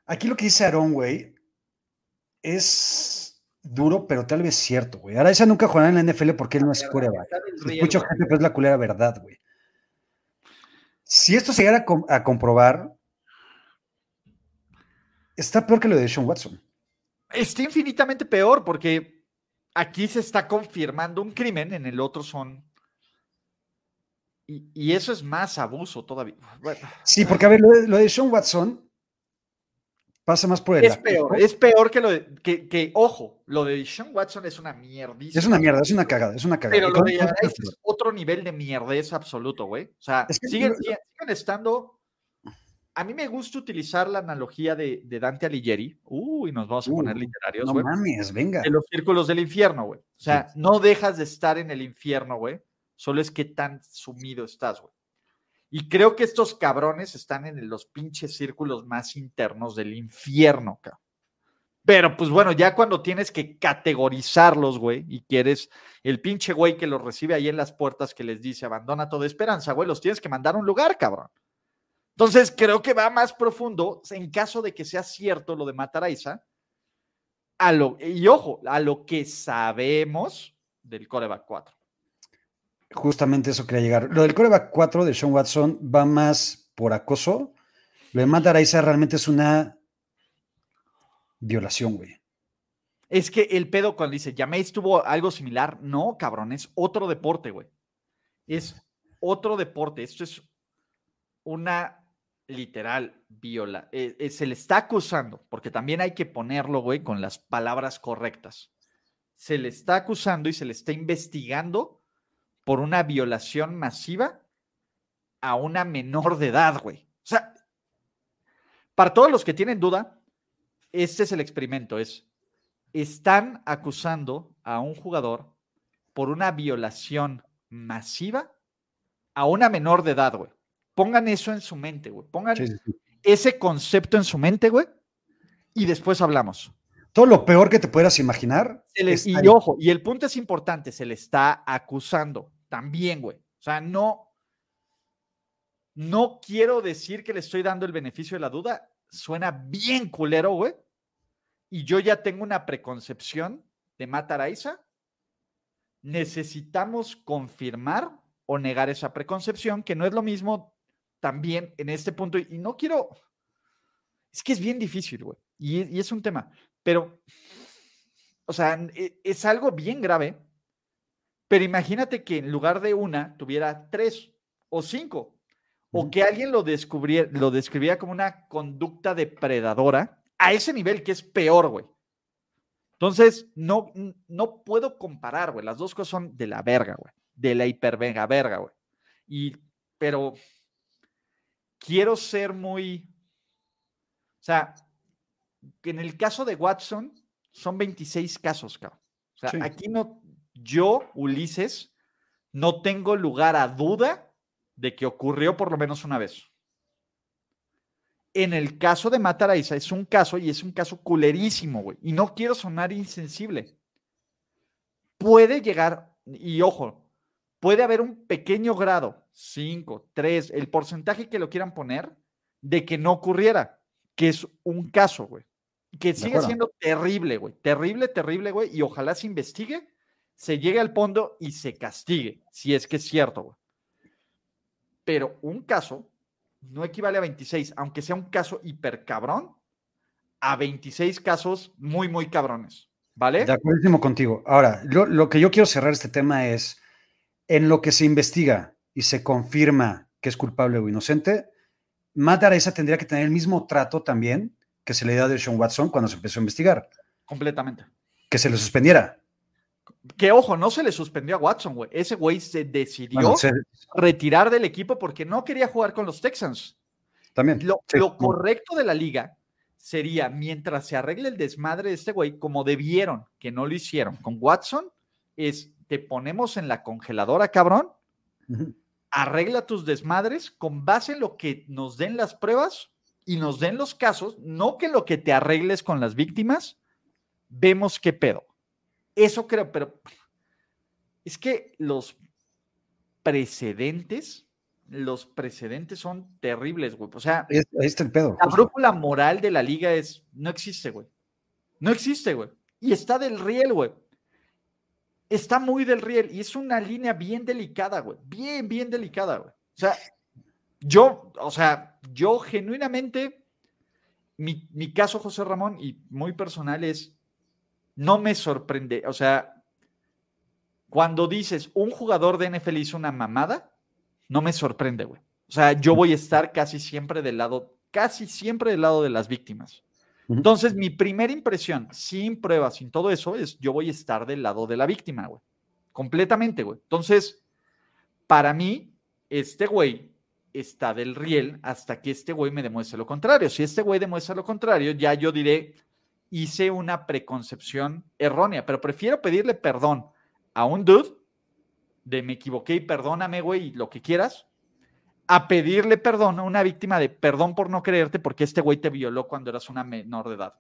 Aquí lo que dice Aaron, güey, es duro, pero tal vez cierto, güey. Araiza nunca jugará en la NFL porque él no es coreback. Escucho gente, pero es la culera verdad, güey. Si esto se llegara a, com- a comprobar, está peor que lo de Sean Watson. Está infinitamente peor porque aquí se está confirmando un crimen, en el otro son. Y, y eso es más abuso todavía. Bueno, Sí, porque a ver, lo de, lo de Sean Watson pasa más por el. es peor, es peor que lo de. Que, que, ojo, lo de Sean Watson es una mierdísima. Es una mierda, es una cagada, es una cagada. Pero lo de Araiza es otro nivel de mierdez absoluto, güey. O sea, Es que- siguen, siguen- siguen estando. A mí me gusta utilizar la analogía de, de Dante Alighieri. Uy, nos vamos a poner literarios, No güey. mames, venga. de los círculos del infierno, güey. O sea, no dejas de estar en el infierno, güey. Solo es que tan sumido estás, güey. Y creo que estos cabrones están en los pinches círculos más internos del infierno, cabrón. Pero pues bueno, ya cuando tienes que categorizarlos, güey, y quieres el pinche güey que los recibe ahí en las puertas que les dice abandona toda esperanza, güey, los tienes que mandar a un lugar, cabrón. Entonces creo que va más profundo en caso de que sea cierto lo de Mataraiza, a lo, y ojo, a lo que sabemos del coreback 4. Justamente eso quería llegar. Lo del coreback 4 de Sean Watson va más por acoso. Lo de Matt Araiza realmente es una violación, güey. Es que el pedo cuando dice, Jameis tuvo algo similar, no, cabrón, es otro deporte, güey. Es otro deporte. Esto es una literal viola. eh, eh, se le está acusando, porque también hay que ponerlo, güey, con las palabras correctas. Se le está acusando y se le está investigando por una violación masiva a una menor de edad, güey. O sea, para todos los que tienen duda, este es el experimento, es están acusando a un jugador por una violación masiva a una menor de edad, güey. Pongan eso en su mente, güey. Pongan Sí, sí, sí. ese concepto en su mente, güey. Y después hablamos. Todo lo peor que te puedas imaginar. Se le- está y ahí. ojo, y el punto es importante, se le está acusando también, güey. O sea, no, no quiero decir que le estoy dando el beneficio de la duda. Suena bien culero, güey. Y yo ya tengo una preconcepción de Mataraiza. Necesitamos confirmar o negar esa preconcepción, que no es lo mismo también en este punto. Y no quiero. Es que es bien difícil, güey. Y, y es un tema. Pero o sea, e, es algo bien grave, pero imagínate que en lugar de una tuviera tres o cinco, o que alguien lo, descubriera, lo describiera como una conducta depredadora a ese nivel que es peor, güey. Entonces, no, no puedo comparar, güey. Las dos cosas son de la verga, güey. De la hipervega verga, güey. Y, pero quiero ser muy. O sea, en el caso de Watson, son 26 casos, cabrón. O sea, aquí no. Yo, Ulises, no tengo lugar a duda de que ocurrió por lo menos una vez. En el caso de Mataraiza es un caso y es un caso culerísimo, güey. Y no quiero sonar insensible. Puede llegar, y ojo, puede haber un pequeño grado, 5, 3, el porcentaje que lo quieran poner, de que no ocurriera, que es un caso, güey. Que sigue siendo terrible, güey. Terrible, terrible, güey. Y ojalá se investigue, se llegue al fondo y se castigue, si es que es cierto, güey pero un caso no equivale a 26, aunque sea un caso hiper cabrón, a 26 casos muy, muy cabrones. ¿Vale? De acuerdo contigo. Ahora, lo, que yo quiero cerrar este tema es, en lo que se investiga y se confirma que es culpable o inocente, Matt Araiza tendría que tener el mismo trato también que se le dio a Sean Watson cuando se empezó a investigar. Completamente. Que se le suspendiera. Que ojo, no se le suspendió a Watson, güey. Ese güey se decidió retirar del equipo porque no quería jugar con los Texans. También. Lo, lo, correcto de la liga sería, mientras se arregle el desmadre de este güey, como debieron, que no lo hicieron con Watson, es te ponemos en la congeladora, cabrón. Arregla tus desmadres con base en lo que nos den las pruebas y nos den los casos, no que lo que te arregles con las víctimas, vemos qué pedo. Eso creo, pero es que los precedentes, los precedentes son terribles, güey. O sea, ahí está el pedo. La brújula moral de la liga es, no existe, güey. No existe, güey. Y está del riel, güey. Está muy del riel y es una línea bien delicada, güey. Bien, bien delicada, güey. O sea, yo, o sea, yo genuinamente, mi, mi caso, José Ramón, y muy personal es, no me sorprende. O sea, cuando dices un jugador de NFL hizo una mamada, no me sorprende, güey. O sea, yo voy a estar casi siempre del lado, casi siempre del lado de las víctimas. Entonces, mi primera impresión, sin pruebas, sin todo eso, es yo voy a estar del lado de la víctima, güey. Completamente, güey. Entonces, para mí, este güey está del riel hasta que este güey me demuestre lo contrario. Si este güey demuestra lo contrario, ya yo diré, hice una preconcepción errónea, pero prefiero pedirle perdón a un dude de me equivoqué y perdóname, güey, lo que quieras, a pedirle perdón a una víctima de perdón por no creerte porque este güey te violó cuando eras una menor de edad.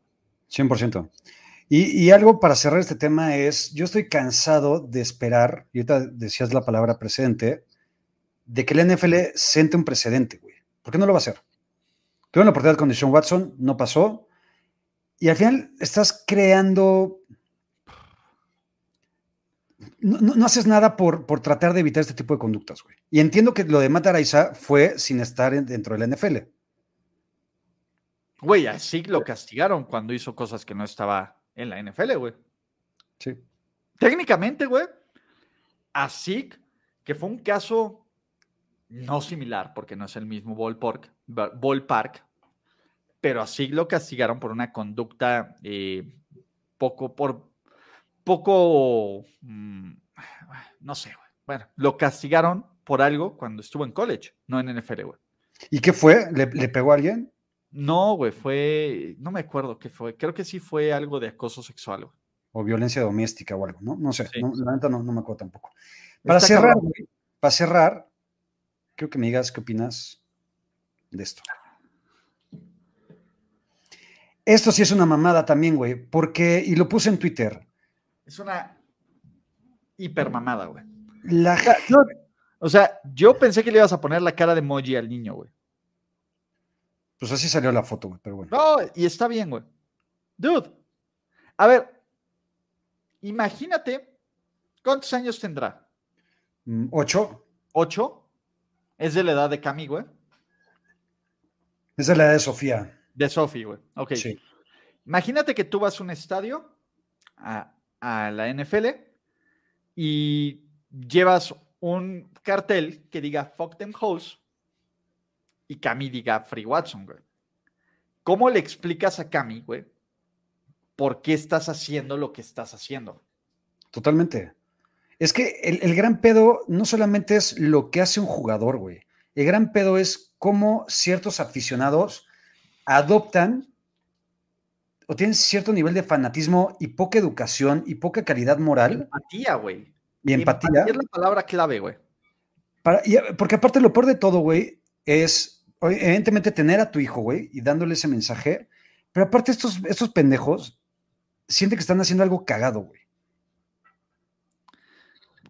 100%. Y, y algo para cerrar este tema es, yo estoy cansado de esperar, y ahorita decías la palabra precedente, de que el NFL siente un precedente, güey. ¿Por qué no lo va a hacer? Tuve la oportunidad con Deshaun Watson, no pasó. Y al final estás creando. No, haces nada por, por, tratar de evitar este tipo de conductas, güey. Y entiendo que lo de Matt fue sin estar dentro del NFL. Güey, así lo castigaron cuando hizo cosas que no estaba en la NFL, güey. Sí. Técnicamente, güey, así que fue un caso no similar, porque no es el mismo ballpark, ballpark pero así lo castigaron por una conducta eh, poco, por poco, mm, no sé, güey. Bueno, lo castigaron por algo cuando estuvo en college, no en NFL, güey. ¿Y qué fue? ¿Le, pegó a alguien? No, güey, fue, no me acuerdo qué fue. Creo que sí fue algo de acoso sexual, güey. O violencia doméstica o algo, ¿no? No sé, la neta no, me acuerdo tampoco. Para cerrar, para cerrar, creo que me digas qué opinas de esto. Esto sí es una mamada también, güey, porque, y lo puse en Twitter. Es una hiper mamada, güey. La... o sea, yo pensé que le ibas a poner la cara de emoji al niño, güey. Pues así salió la foto, güey, pero bueno. No, y está bien, güey. Dude, a ver, imagínate, ¿cuántos años tendrá? Mm, ocho. ¿Ocho? Es de la edad de Cami, güey. Es de la edad de Sofía. De Sophie, güey. Ok. Sí. Imagínate que tú vas a un estadio a a la NFL y llevas un cartel que diga fuck them hoes y Cami diga Free Watson, güey. ¿Cómo le explicas a Cami, güey, por qué estás haciendo lo que estás haciendo? Totalmente. Es que el, el, gran pedo no solamente es lo que hace un jugador, güey. El gran pedo es cómo ciertos aficionados adoptan o tienen cierto nivel de fanatismo y poca educación y poca calidad moral. Empatía, güey. Y empatía. Es la palabra clave, güey. porque aparte lo peor de todo, güey, es evidentemente tener a tu hijo, güey, y dándole ese mensaje. Pero aparte estos, estos pendejos sienten que están haciendo algo cagado, güey.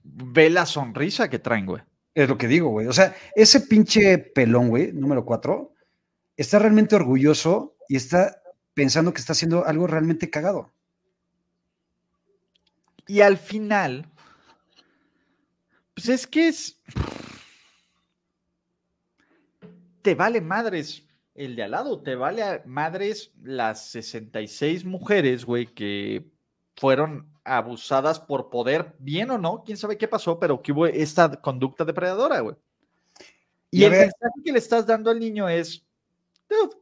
Ve la sonrisa que traen, güey. Es lo que digo, güey. O sea, ese pinche pelón, güey, número cuatro, está realmente orgulloso y está pensando que está haciendo algo realmente cagado. Y al final, pues es que es. Te vale madres el de al lado, te vale madres las 66 mujeres, güey, que fueron abusadas por poder, bien o no, quién sabe qué pasó, pero que hubo esta conducta depredadora, güey. Y, el mensaje que le estás dando al niño es, dude,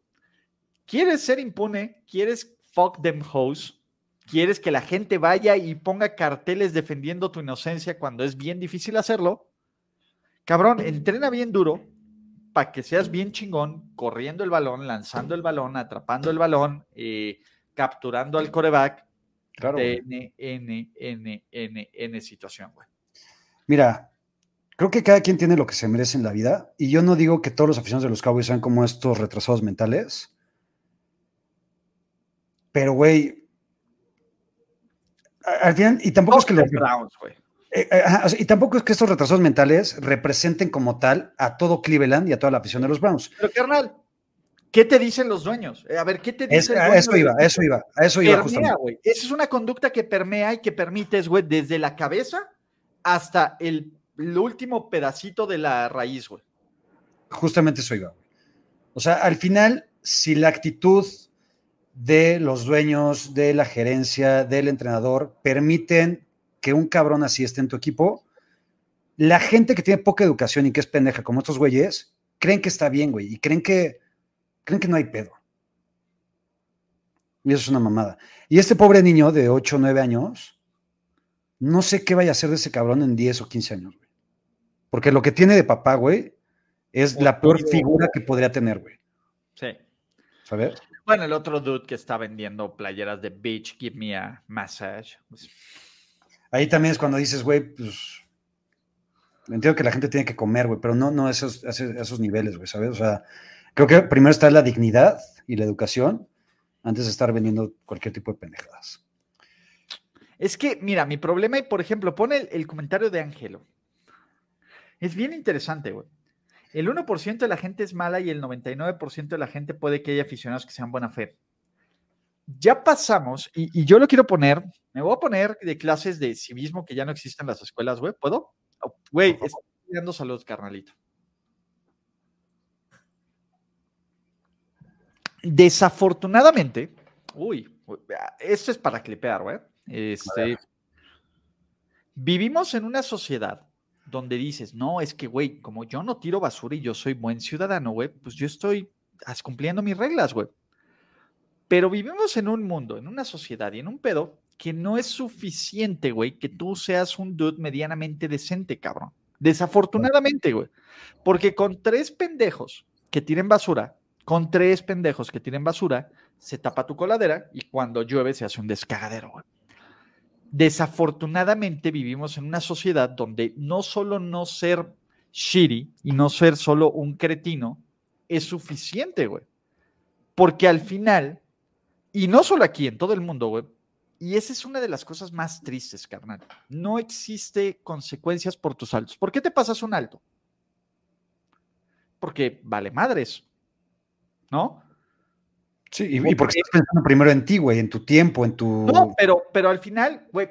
¿quieres ser impune? ¿Quieres fuck them hoes? ¿Quieres que la gente vaya y ponga carteles defendiendo tu inocencia cuando es bien difícil hacerlo? Cabrón, entrena bien duro para que seas bien chingón, corriendo el balón, lanzando el balón, atrapando el balón, eh, capturando al coreback. Claro. N, N, N, N, N situación, güey. Mira, creo que cada quien tiene lo que se merece en la vida. Y yo no digo que todos los aficionados de los Cowboys sean como estos retrasados mentales. Pero, güey, al final, y tampoco es que los Browns, güey. Eh, eh, y tampoco es que estos retrasos mentales representen como tal a todo Cleveland y a toda la afición de los Browns. Pero, carnal, ¿qué te dicen los dueños? Eh, a ver, ¿qué te dicen? a eso iba, eso iba, eso iba. Permea. Esa es una conducta que permea y que permites, güey, desde la cabeza hasta el, el, último pedacito de la raíz, güey. Justamente eso iba, güey. O sea, al final, si la actitud de los dueños, de la gerencia, del entrenador, permiten que un cabrón así esté en tu equipo, la gente que tiene poca educación y que es pendeja, como estos güeyes, creen que está bien, güey, y creen que, creen que no hay pedo. Y eso es una mamada. Y este pobre niño de 8 o 9 años, no sé qué vaya a hacer de ese cabrón en 10 o 15 años. Porque lo que tiene de papá, güey, es la peor figura que podría tener, güey. Sí. ¿Sabes? Bueno, el otro dude que está vendiendo playeras de Beach, Give Me a Massage. Pues... Ahí también es cuando dices, güey, pues. Entiendo que la gente tiene que comer, güey, pero no, no a esos, esos niveles, güey, ¿sabes? O sea, creo que primero está la dignidad y la educación antes de estar vendiendo cualquier tipo de pendejadas. Es que, mira, mi problema, y por ejemplo, pone el, el comentario de Ángelo. Es bien interesante, güey. El 1% de la gente es mala y el 99% de la gente puede que haya aficionados que sean buena fe. Ya pasamos, y, y, yo lo quiero poner, me voy a poner de clases de civismo que ya no existen en las escuelas, güey. ¿Puedo? Oh, güey, estoy dando salud, carnalito. Desafortunadamente, uy, esto es para clipear, güey. Este, vivimos en una sociedad donde dices, no, es que, güey, como yo no tiro basura y yo soy buen ciudadano, güey, pues yo estoy cumpliendo mis reglas, güey. Pero vivimos en un mundo, en una sociedad y en un pedo que no es suficiente, güey, que tú seas un dude medianamente decente, cabrón. Desafortunadamente, güey. Porque con tres pendejos que tiren basura, con tres pendejos que tiren basura, se tapa tu coladera y cuando llueve se hace un descagadero, güey. Desafortunadamente vivimos en una sociedad donde no solo no ser shitty y no ser solo un cretino es suficiente, güey. Porque al final, y no solo aquí, en todo el mundo, güey, y esa es una de las cosas más tristes, carnal. No existe consecuencias por tus altos. ¿Por qué te pasas un alto? Porque vale madres, ¿no? Sí, y, y porque estás pensando primero en ti, güey, en tu tiempo, en tu... No, pero, pero al final, güey,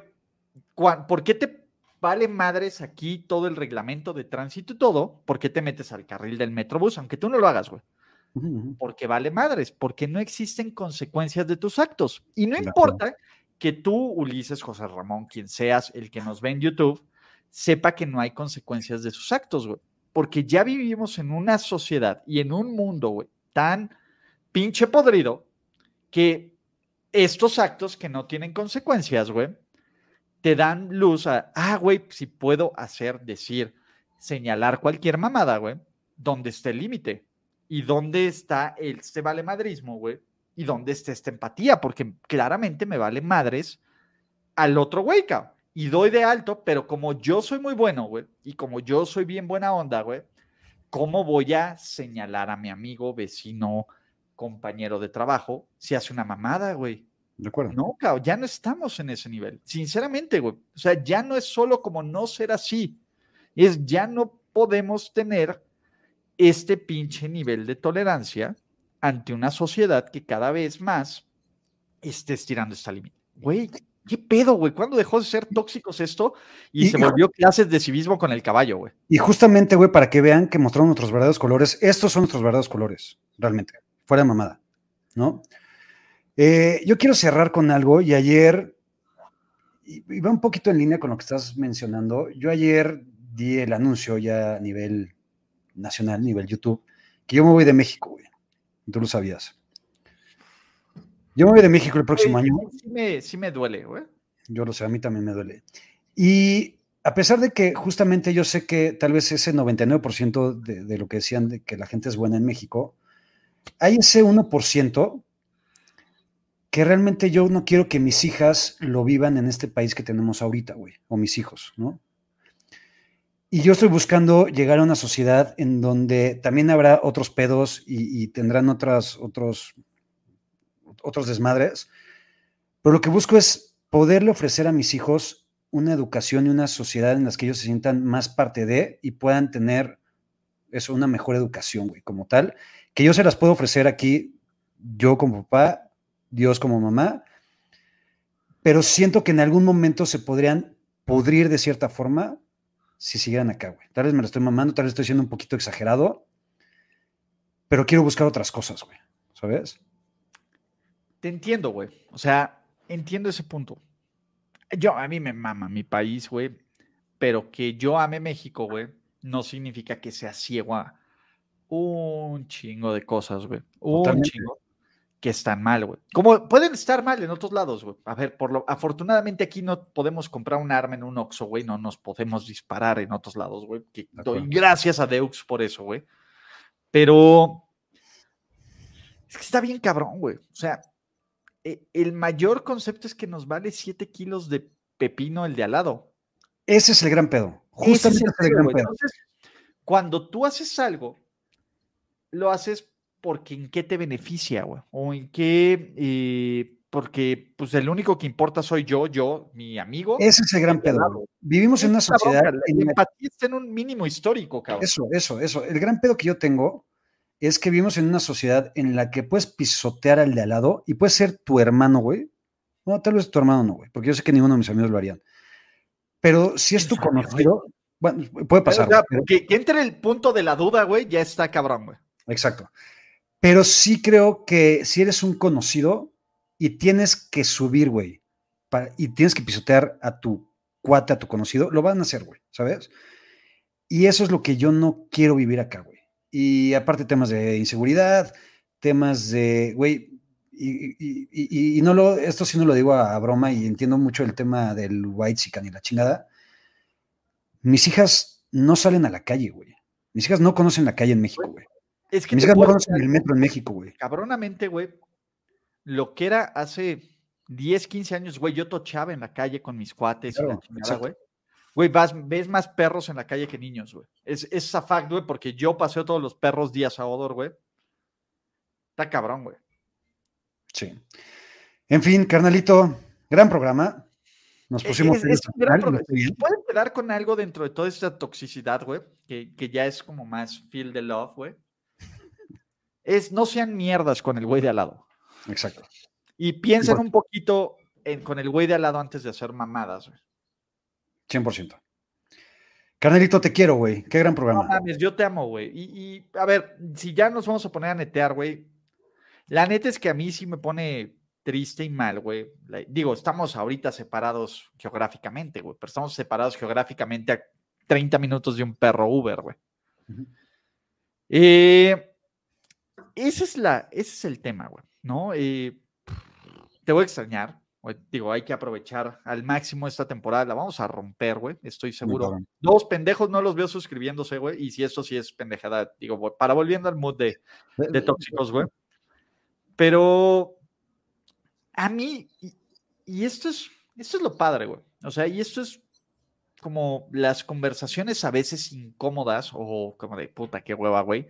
¿por qué te vale madres aquí todo el reglamento de tránsito y todo? ¿Por qué te metes al carril del Metrobús? Aunque tú no lo hagas, güey. Uh -huh. Porque vale madres, porque no existen consecuencias de tus actos. Y no importa que tú, Ulises, José Ramón, quien seas, el que nos ve en YouTube, sepa que no hay consecuencias de sus actos, güey. Porque ya vivimos en una sociedad y en un mundo, güey, tan pinche podrido que estos actos que no tienen consecuencias, güey, te dan luz a, ah, güey, si puedo hacer, decir, señalar cualquier mamada, güey, ¿dónde está el límite? ¿Y dónde está este valemadrismo, güey? ¿Y dónde está esta empatía? Porque claramente me vale madres al otro güey, cabrón. Y doy de alto, pero como yo soy muy bueno, güey, y como yo soy bien buena onda, güey, ¿cómo voy a señalar a mi amigo, vecino, compañero de trabajo si hace una mamada, güey? De acuerdo. No, cabrón, ya no estamos en ese nivel. Sinceramente, güey. O sea, ya no es solo como no ser así. Es ya no podemos tener este pinche nivel de tolerancia ante una sociedad que cada vez más esté estirando esta límite. Güey, ¿qué pedo, güey? ¿Cuándo dejó de ser tóxicos esto y, Y- se volvió clases de civismo con el caballo, güey? Y justamente, güey, para que vean que mostraron nuestros verdaderos colores, estos son nuestros verdaderos colores, realmente, fuera de mamada, ¿no? Eh, yo quiero cerrar con algo y ayer, y, va un poquito en línea con lo que estás mencionando, yo ayer di el anuncio ya a nivel nacional, nivel YouTube, que yo me voy de México, güey. Tú lo sabías. Yo me voy de México el próximo año. Sí me, sí me duele, güey. Yo lo sé, a mí también me duele. Y a pesar de que justamente yo sé que tal vez ese 99% de, de lo que decían de que la gente es buena en México, hay ese 1% que realmente yo no quiero que mis hijas lo vivan en este país que tenemos ahorita, güey, o mis hijos, ¿no? Y yo estoy buscando llegar a una sociedad en donde también habrá otros pedos y, tendrán otras, otros, otros desmadres, pero lo que busco es poderle ofrecer a mis hijos una educación y una sociedad en las que ellos se sientan más parte de y puedan tener eso, una mejor educación, güey, como tal, que yo se las puedo ofrecer aquí, yo como papá, Dios como mamá, pero siento que en algún momento se podrían pudrir de cierta forma si siguieran acá, güey. Tal vez me lo estoy mamando, tal vez estoy siendo un poquito exagerado, pero quiero buscar otras cosas, güey, ¿sabes? Te entiendo, güey. O sea, entiendo ese punto. Yo, a mí me mama mi país, güey, pero que yo ame México, güey, no significa que sea ciego a un chingo de cosas, güey. Un Totalmente. chingo que están mal, güey. Como pueden estar mal en otros lados, güey. A ver, por lo, afortunadamente aquí no podemos comprar un arma en un Oxxo, güey, no nos podemos disparar en otros lados, güey. Que doy gracias a Deux por eso, güey. Pero es que está bien cabrón, güey. O sea, e- el mayor concepto es que nos vale 7 kilos de pepino el de al lado. Ese es el gran pedo. Ese es Justamente el ese es el pedo, gran güey. pedo. Entonces, cuando tú haces algo, lo haces porque en qué te beneficia, güey. O en qué, eh, porque pues el único que importa soy yo, yo, mi amigo. Ese es el gran pedo. Vivimos en una Es sociedad bronca, en La empatía está en un mínimo histórico, cabrón. Eso, eso, eso. El gran pedo que yo tengo es que vivimos en una sociedad en la que puedes pisotear al de al lado y puede ser tu hermano, güey. No, tal vez tu hermano no, güey, porque yo sé que ninguno de mis amigos lo harían. Pero si es tu conocido, bueno, puede pasar. Pero, o sea, güey, pero- que, que entre el punto de la duda, güey, ya está cabrón, güey. Exacto. Pero sí creo que si eres un conocido y tienes que subir, güey, y tienes que pisotear a tu cuate, a tu conocido, lo van a hacer, güey, ¿sabes? Y eso es lo que yo no quiero vivir acá, güey. Y aparte temas de inseguridad, temas de, güey, y, y- y- y no lo, esto sí no lo digo a, a broma y entiendo mucho el tema del white chican y la chingada. Mis hijas no salen a la calle, güey. Mis hijas no conocen la calle en México, güey. Es que Mis decir el metro en México, güey. cabronamente, güey, lo que era hace 10, 15 años, güey, yo tochaba en la calle con mis cuates y la chingada, güey. Güey, vas- ves más perros en la calle que niños, güey. Es, es a fact, güey, porque yo paseo todos los perros días a Odor, güey. Está cabrón, güey. Sí. En fin, carnalito, gran programa. Nos pusimos es- gran programa. ¿Pueden quedar con algo dentro de toda esta toxicidad, güey? Que, que ya es como más feel the love, güey. Es no sean mierdas con el güey de al lado. Exacto. Y piensen un poquito en- con el güey de al lado antes de hacer mamadas, güey. 100%. Carnalito, te quiero, güey. Qué gran No programa. mames, yo te amo, güey. Y, y, a ver, si ya nos vamos a poner a netear, güey. La neta es que a mí sí me pone triste y mal, güey. Digo, estamos ahorita separados geográficamente, güey, pero estamos separados geográficamente a 30 minutos de un perro Uber, güey. Eh, ese, es la, ese es el tema, güey, ¿no? Eh, te voy a extrañar, güey. Digo, hay que aprovechar al máximo esta temporada. La vamos a romper, güey, estoy seguro. Dos pendejos no los veo suscribiéndose, güey, y si esto sí es pendejada, digo, güey, para volviendo al mood de, de tóxicos, güey. Pero a mí, y, y esto es, esto es lo padre, güey. O sea, y esto es como las conversaciones a veces incómodas o como de puta, qué hueva, güey.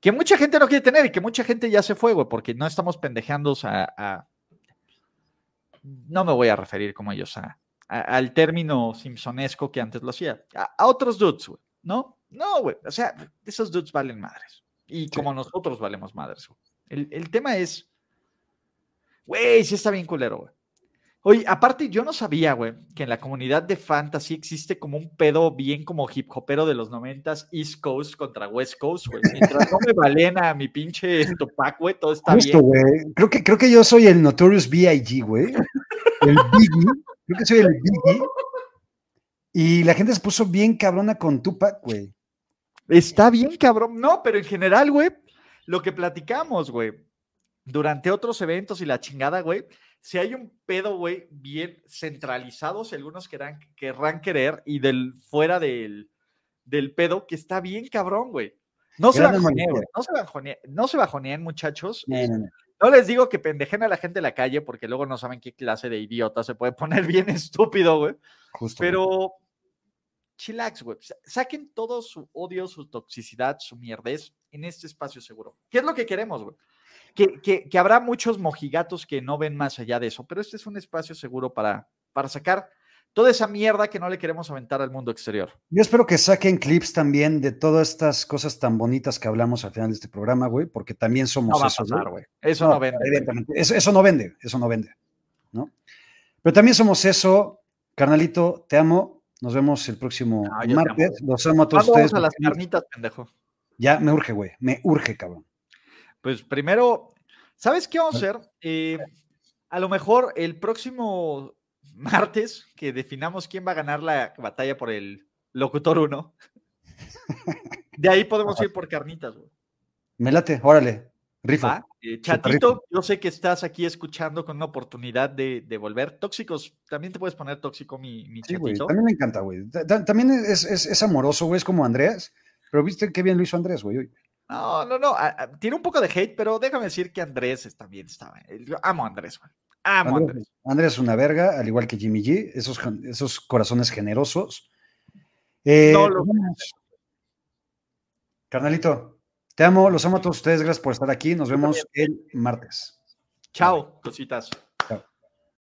Que mucha gente no quiere tener y que mucha gente ya se fue, güey, porque no estamos pendejeando a, a- No me voy a referir como ellos a, a- al término simpsonesco que antes lo hacía. A, a otros dudes, güey. ¿No? No, güey. O sea, esos dudes valen madres. Y como nosotros valemos madres, güey. El, el tema es, güey, sí está bien culero, güey. Oye, aparte, yo no sabía, güey, que en la comunidad de fantasy existe como un pedo bien como hip hopero de los noventas, East Coast contra West Coast, güey. Mientras no me valen a mi pinche Tupac, güey, todo está Justo, bien. güey. Creo que, creo que yo soy el Notorious B.I.G., güey. El Biggie. Creo que soy el Biggie. Y la gente se puso bien cabrona con Tupac, güey. Está bien, cabrón. No, pero en general, güey, lo que platicamos, güey, durante otros eventos y la chingada, güey, si hay un pedo, güey, bien centralizado, si algunos querrán, querrán querer, y del fuera del, del pedo, que está bien cabrón, güey. No se bajoneen, güey, no se bajoneen, no se bajoneen, muchachos. No, no, no. no les digo que pendejen a la gente en la calle, porque luego no saben qué clase de idiota se puede poner bien estúpido, güey. Justo. güey. Pero chillax, güey. Sa- Saquen todo su odio, su toxicidad, su mierdez en este espacio seguro. ¿Qué es lo que queremos, güey? Que, que- que habrá muchos mojigatos que no ven más allá de eso, pero este es un espacio seguro para, para sacar toda esa mierda que no le queremos aventar al mundo exterior. Yo espero que saquen clips también de todas estas cosas tan bonitas que hablamos al final de este programa, güey, porque también somos No va a eso, güey. Eso no, vende. güey. Evidentemente. Eso, eso no vende, eso no vende, ¿no? Pero también somos eso, carnalito, te amo. Nos vemos el próximo No, martes. amo. Los amo a todos ¿Cuándo ustedes. vamos a las carnitas, pendejo? Ya me urge, güey. Me urge, cabrón. Pues primero, ¿sabes qué vamos a hacer? Eh, a lo mejor el próximo martes que definamos quién va a ganar la batalla por el locutor 1. De ahí podemos ir por carnitas, güey. Me late, órale. Rifo. ¿va? Eh, Chatito, yo sé que estás aquí escuchando con una oportunidad de, de volver. Tóxicos, también te puedes poner tóxico, mi, mi Sí, güey. chatito. También me encanta, güey. Ta- ta- También es, es- es amoroso, güey. Es como Andrés. Pero viste qué bien lo hizo Andrés, güey. No, no, no. a- a- tiene un poco de hate, pero déjame decir que Andrés es- también estaba. eh, Yo amo a Andrés, güey. Amo a Andrés. Andrés, Andrés es una verga, al igual que Jimmy G. Esos, esos corazones generosos. Eh, No lo- vamos. Carnalito, te amo, los amo a todos ustedes. Gracias por estar aquí. Nos vemos el martes. Chao, cositas.